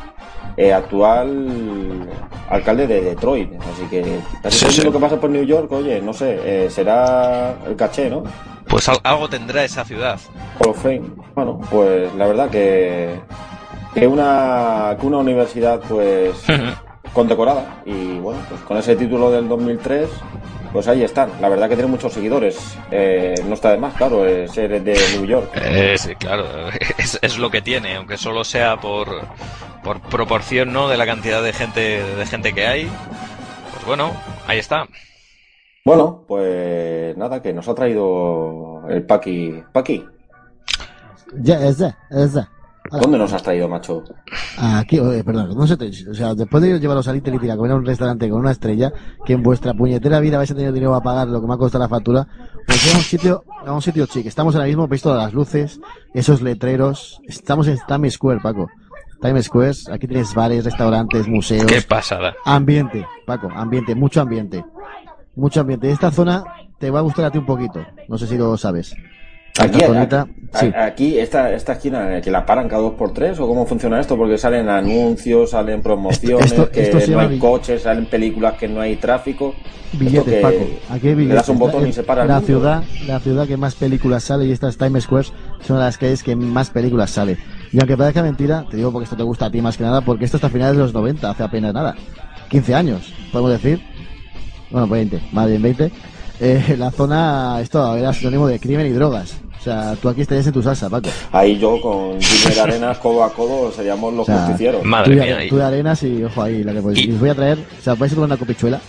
eh, actual alcalde de Detroit. Así que casi Sí, lo que pasa por New York, oye, no sé, eh, será el caché, ¿no? Pues al- algo tendrá esa ciudad. Hall of Fame. Bueno, pues la verdad que, que una, que una universidad pues condecorada y bueno, pues con ese título del 2003 pues ahí están. La verdad que tiene muchos seguidores. Eh, no está de más, claro, ser de New York. Eh, sí, claro, (laughs) es, es lo que tiene, aunque solo sea por, por proporción, ¿no? De la cantidad de gente, de gente que hay. Pues bueno, ahí está. Bueno, pues nada, que nos ha traído el Paqui. Paqui, Ya, es ya, es ya. ¿dónde nos has traído, macho? Aquí, eh, perdón, no sé, o sea, después de llevaros a Little a comer a un restaurante con una estrella, que en vuestra puñetera vida vais a tener dinero a pagar lo que me ha costado la factura, pues a un sitio, a un sitio chic. Estamos ahora mismo, veis todas las luces, esos letreros, estamos en Times Square, Paco. Times Square, aquí tienes bares, restaurantes, museos. Qué pasada. Ambiente, Paco, ambiente, mucho ambiente. Mucho ambiente. Esta zona te va a gustar a ti un poquito, no sé si lo sabes. Aquí, Esta zonita, aquí, sí. aquí, esta, esta esquina, que la paran cada dos por tres, o cómo funciona esto, porque salen anuncios, salen promociones, Esto- que esto no hay coches, salen películas que no hay tráfico. Billetes, Paco. Aquí hay Le das billetes. un botón La- y se para la ciudad, la ciudad que más películas sale y estas Times Square son las calles que más películas sale. Y aunque parezca mentira, te digo porque esto te gusta a ti más que nada, porque esto está a finales de los 90, hace apenas nada. 15 años, podemos decir. Bueno, pues 20, más bien 20. Eh, la zona, esto era sinónimo de crimen y drogas. O sea, tú aquí estarías en tu salsa, Paco. Ahí yo con (laughs) Junior Arenas codo a codo seríamos los O sea, justicieros. tú y- Tú de arenas y ojo ahí, la que podéis. Y os voy a traer, o sea, vais a tomar una copichuela.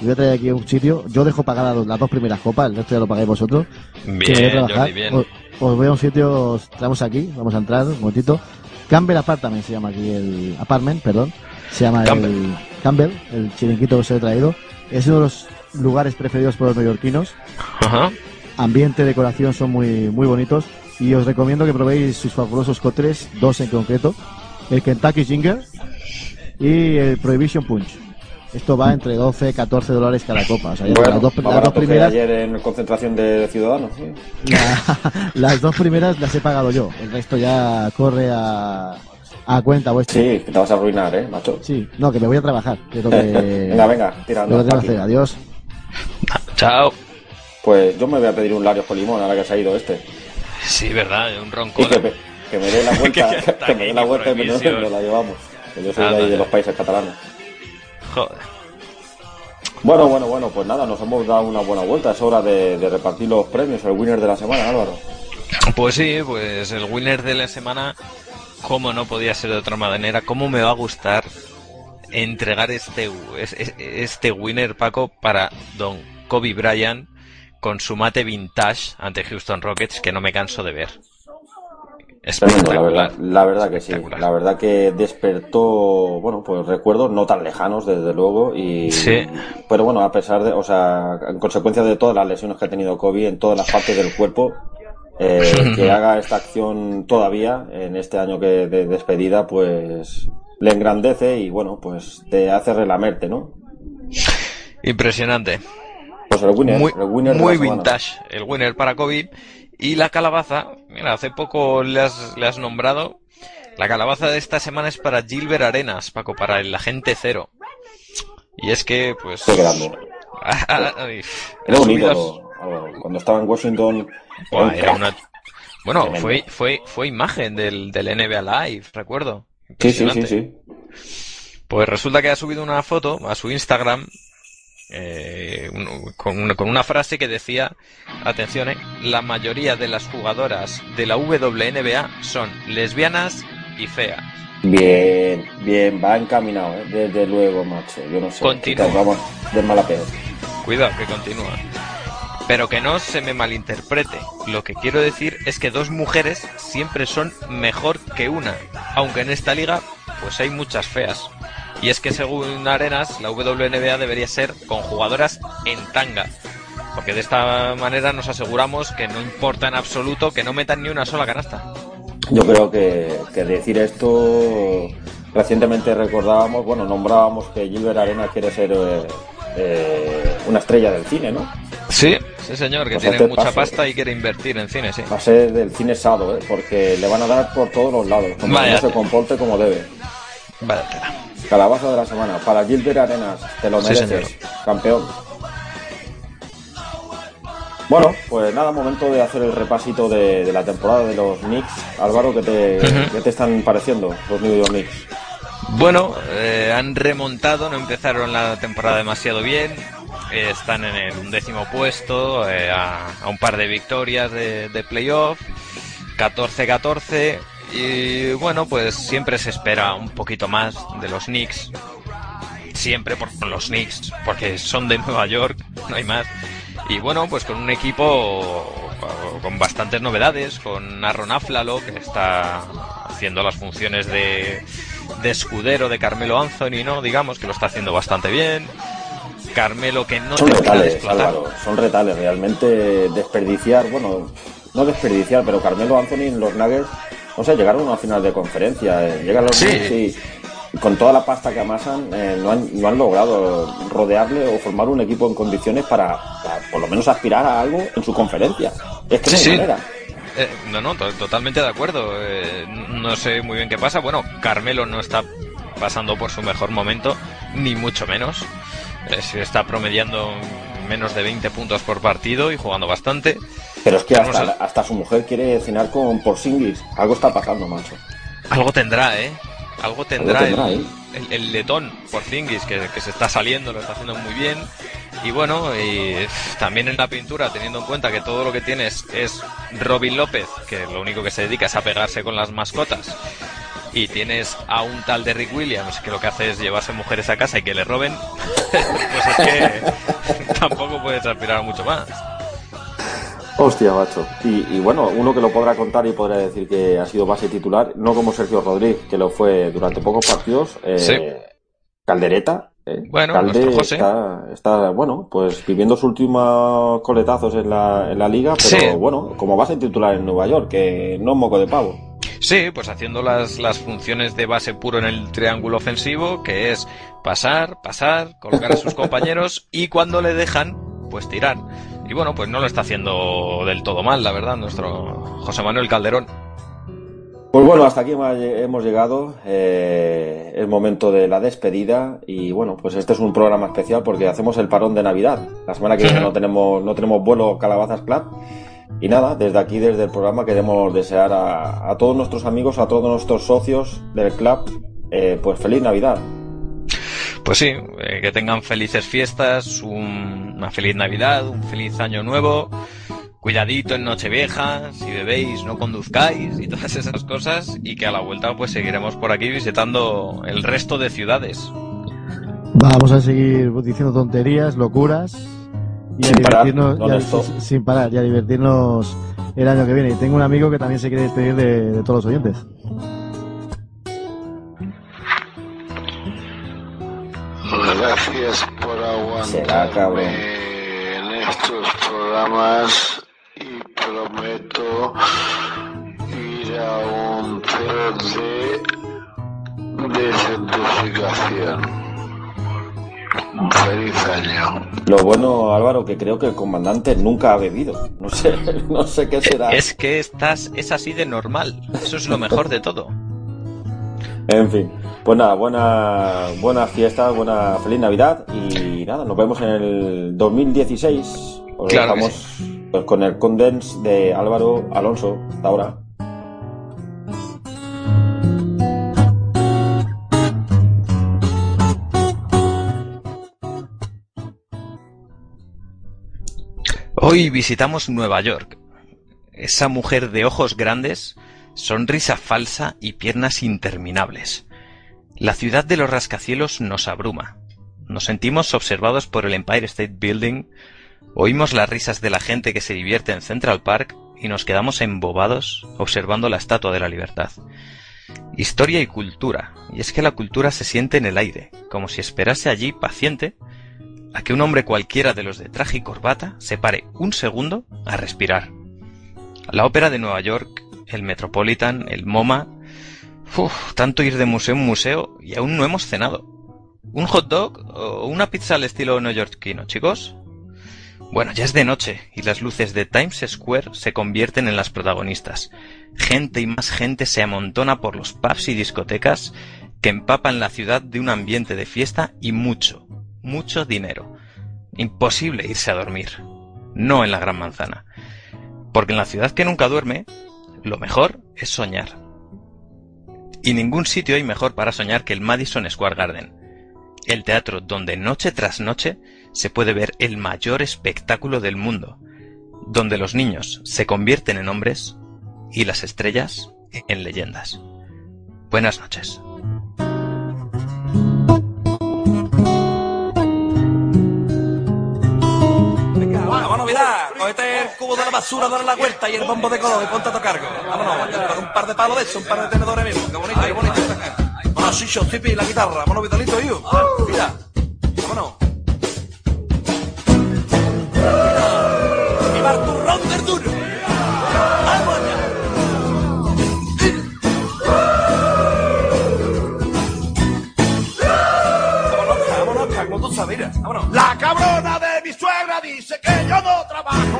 Y voy a traer aquí un sitio. Yo dejo pagar las, dos primeras copas, el resto ya lo pagáis vosotros. Bien, voy a trabajar. Jordi, bien. Os, os voy a un sitio, os traemos aquí, vamos a entrar un momentito. Campbell Apartment se llama aquí el apartment, perdón. Se llama Campbell. el Campbell, el chiringuito que os he traído. Es uno de los lugares preferidos por los neoyorquinos. Ajá. Ambiente, decoración son muy, muy bonitos. Y os recomiendo que probéis sus fabulosos cócteles, dos en concreto. El Kentucky Ginger y el Prohibition Punch. Esto va entre 12 14 dólares cada copa. O sea, Bueno, las dos, las dos primeras, ayer en concentración de ciudadanos. ¿sí? la- (laughs) las dos primeras las he pagado yo. El resto ya corre a, a cuenta vuestra. Sí, que te vas a arruinar, ¿eh, macho? Sí, no, que me voy a trabajar. que es lo que, (laughs) venga, venga, tirando. lo que tengo que Paqui. hacer. Adiós. Chao. Pues yo me voy a pedir un Larios con limón ahora que se ha ido este. Sí, verdad, un ronco. Que, me- que me dé la (laughs) vuelta, Que que, me dé la vuelta y me, la llevamos. Que yo soy de ahí de los países catalanes. Joder. Bueno, bueno, bueno, pues nada, nos hemos dado una buena vuelta. Es hora de, de repartir los premios, el winner de la semana, Álvaro. Pues sí, pues el winner de la semana, como no podía ser de otra manera, cómo me va a gustar entregar este, es- es- este winner, Paco, para don Kobe Bryant con su mate vintage ante Houston Rockets, que no me canso de ver. Tremendo, la verdad, la verdad que sí. La verdad que despertó, bueno, pues recuerdos no tan lejanos, desde luego, y Sí. pero bueno, a pesar de, o sea, en consecuencia de todas las lesiones que ha tenido Kobe en todas las partes del cuerpo, eh, que (laughs) haga esta acción todavía en este año que de despedida, pues le engrandece y bueno, pues te hace relamerte, ¿no? Impresionante. Pues el winner, muy, el winner de muy la semana. vintage, el winner para COVID. Y la calabaza, mira, hace poco le has, le has nombrado. La calabaza de esta semana es para Gilbert Arenas, Paco, para el agente cero. Y es que, pues. Qué grande. Ay, Era un ídolo. Cuando estaba en Washington. Era una- Bueno, Tremendo. fue, fue, fue imagen del, del NBA Live, recuerdo. Sí, sí, sí. Pues resulta que ha subido una foto a su Instagram eh, un- con, una, con una frase que decía, atención, eh, la mayoría de las jugadoras de la WNBA son lesbianas y feas. Bien, bien, va encaminado, ¿eh? desde luego, macho. Yo no sé. Continúa. Vamos, de mal a peor. Cuidado, que continúa. Pero que no se me malinterprete. Lo que quiero decir es que dos mujeres siempre son mejor que una, aunque en esta liga pues hay muchas feas. Y es que según Arenas, la WNBA debería ser con jugadoras en tanga. Porque de esta manera nos aseguramos que no importa en absoluto que no metan ni una sola canasta. Yo creo que, que decir esto. Recientemente recordábamos, bueno, nombrábamos que Gilbert Arena quiere ser eh, eh, una estrella del cine, ¿no? Sí, sí señor, que Pues tiene este mucha pasta y quiere invertir en cine, sí. Va a ser del cine sado, ¿eh? porque le van a dar por todos los lados, como no se comporte como debe. Tela. Calabaza de la semana, para Gilbert Arenas, te lo Sí, mereces, campeón. Bueno, pues nada, momento de hacer el repasito de, de la temporada de los Knicks. Álvaro, ¿qué te, qué te están pareciendo los New York Knicks? Bueno, eh, han remontado, no empezaron la temporada demasiado bien. eh, están en el undécimo puesto, eh, a, a un par de victorias de, de playoff, 14-14. Y bueno, pues siempre se espera un poquito más de los Knicks. Siempre por los Knicks, porque son de Nueva York, (laughs) no hay más. Y bueno, pues con un equipo con bastantes novedades, con Aaron Aflalo, que está haciendo las funciones de, de escudero de Carmelo Anthony, ¿no? Digamos que lo está haciendo bastante bien. Carmelo que no son retales, explotar. Álvaro, son retales. Realmente desperdiciar, bueno, no desperdiciar, pero Carmelo Anthony en los Nuggets, no sé, llegaron a una final de conferencia. eh, Llegan los Sí. Knicks y con toda la pasta que amasan, eh, no, han, no han logrado rodearle o formar un equipo en condiciones para, para por lo menos aspirar a algo en su conferencia. Es que Sí, no hay sí. manera. Eh, no, no, to- totalmente de acuerdo. Eh, no sé muy bien qué pasa. Bueno, Carmelo no está pasando por su mejor momento, ni mucho menos. Eh, se está promediando menos de 20 puntos por partido y jugando bastante. Pero es que hasta, hasta su mujer quiere cenar con Porzingis. Algo está pasando, macho. Algo tendrá, ¿eh? Algo tendrá, tendrá, el, ¿eh? el, el letón por Zingis que, que se está saliendo, lo está haciendo muy bien. Y bueno, y también en la pintura, teniendo en cuenta que todo lo que tienes es Robin López, que lo único que se dedica es a pegarse con las mascotas. Y tienes a un tal de Rick Williams que lo que hace es llevarse mujeres a casa y que le roben, (laughs) pues es que (laughs) tampoco puedes aspirar a mucho más. Hostia, macho. Y, y bueno, uno que lo podrá contar y podrá decir que ha sido base titular, no como Sergio Rodríguez, que lo fue durante pocos partidos. eh, Sí. Caldereta. eh, Bueno, Calde José. Está, está, bueno, pues viviendo sus últimos coletazos en la, en la liga, pero Sí. bueno, como base titular en Nueva York, que no es moco de pavo. Sí, pues haciendo las, las funciones de base puro en el triángulo ofensivo, que es pasar, pasar, colocar a sus (laughs) compañeros y cuando le dejan, pues tirar. Y bueno, pues no lo está haciendo del todo mal, la verdad, nuestro José Manuel Calderón. Pues bueno, hasta aquí hemos llegado. eh, es momento de la despedida y bueno, pues este es un programa especial porque hacemos el parón de Navidad. La semana que viene no tenemos no tenemos vuelo Calabazas Club y nada, desde aquí, desde el programa queremos desear a, a todos nuestros amigos, a todos nuestros socios del club, eh, pues feliz Navidad. Pues sí, eh, que tengan felices fiestas, un- una feliz Navidad, un feliz año nuevo. Cuidadito en Nochevieja, si bebéis no conduzcáis y todas esas cosas y que a la vuelta pues seguiremos por aquí visitando el resto de ciudades. Vamos a seguir diciendo tonterías, locuras y a Sin parar, divertirnos no y a- sin, parar y a divertirnos el año que viene. Y tengo un amigo que también se quiere despedir de, de todos los oyentes. Gracias por aguantarme en estos programas y prometo ir a un cero de Desintoxicación. Feliz año. Lo bueno, Álvaro, que creo que el comandante nunca ha bebido. No sé, (laughs) no sé qué será. Es que estás, es así de normal. Eso es lo mejor de todo. En fin, pues nada, buena, buenas fiestas, buena feliz Navidad y nada, nos vemos en el 2016. Os Claro dejamos pues, con el condense de Álvaro Alonso. Hasta ahora. Hoy visitamos Nueva York. Esa mujer de ojos grandes, sonrisa falsa y piernas interminables. La ciudad de los rascacielos nos abruma. Nos sentimos observados por el Empire State Building, oímos las risas de la gente que se divierte en Central Park y nos quedamos embobados observando la Estatua de la Libertad. Historia y cultura. Y es que la cultura se siente en el aire, como si esperase allí paciente a que un hombre cualquiera de los de traje y corbata se pare un segundo a respirar. La Ópera de Nueva York, el Metropolitan, el MoMA... Uf, tanto ir de museo en museo y aún no hemos cenado. ¿Un hot dog o una pizza al estilo neoyorquino, chicos? Bueno, ya es de noche y las luces de Times Square se convierten en las protagonistas. Gente y más gente se amontona por los pubs y discotecas que empapan la ciudad de un ambiente de fiesta y mucho, mucho dinero. Imposible irse a dormir. No en la Gran Manzana. Porque en la ciudad que nunca duerme, lo mejor es soñar. Y ningún sitio hay mejor para soñar que el Madison Square Garden, el teatro donde noche tras noche se puede ver el mayor espectáculo del mundo, donde los niños se convierten en hombres y las estrellas en leyendas. Buenas noches. El cubo de la basura, dale la vuelta y el bombo de color y ponte a tocar. Vámonos, un par de palos de eso, un par de tenedores mismo. Qué bonito, qué bonito. Vámonos, Chicho, Tipi, la guitarra. Vámonos, Vitalito, yo. Mira, vámonos.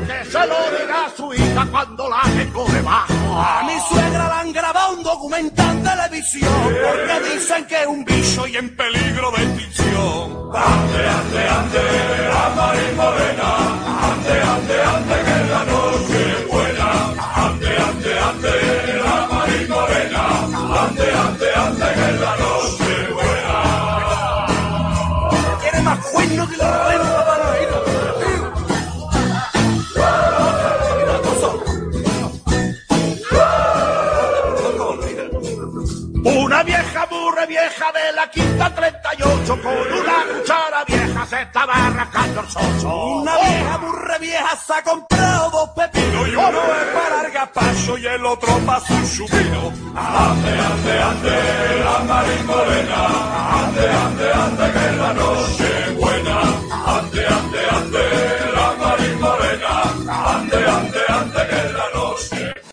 Que se lo diga a su hija cuando la tengo debajo. A mi suegra la han grabado un documental en televisión porque dicen que es un bicho y en peligro de extinción. Ande, ande, ande, la Marín Morena. Ande, ande, ande, que la noche es buena. Ande, ande, ande, la Marín Morena. Ande, ande, Una vieja burra vieja de la quinta 38 con una cuchara vieja se estaba rascando el soso. Una vieja burra vieja se ha comprado dos pepinos y uno es para el gazpacho y el otro para su chupino. Ande, ande, ande, la marimorena, ande, ande, ande, que la noche buena, ande, ande, ande.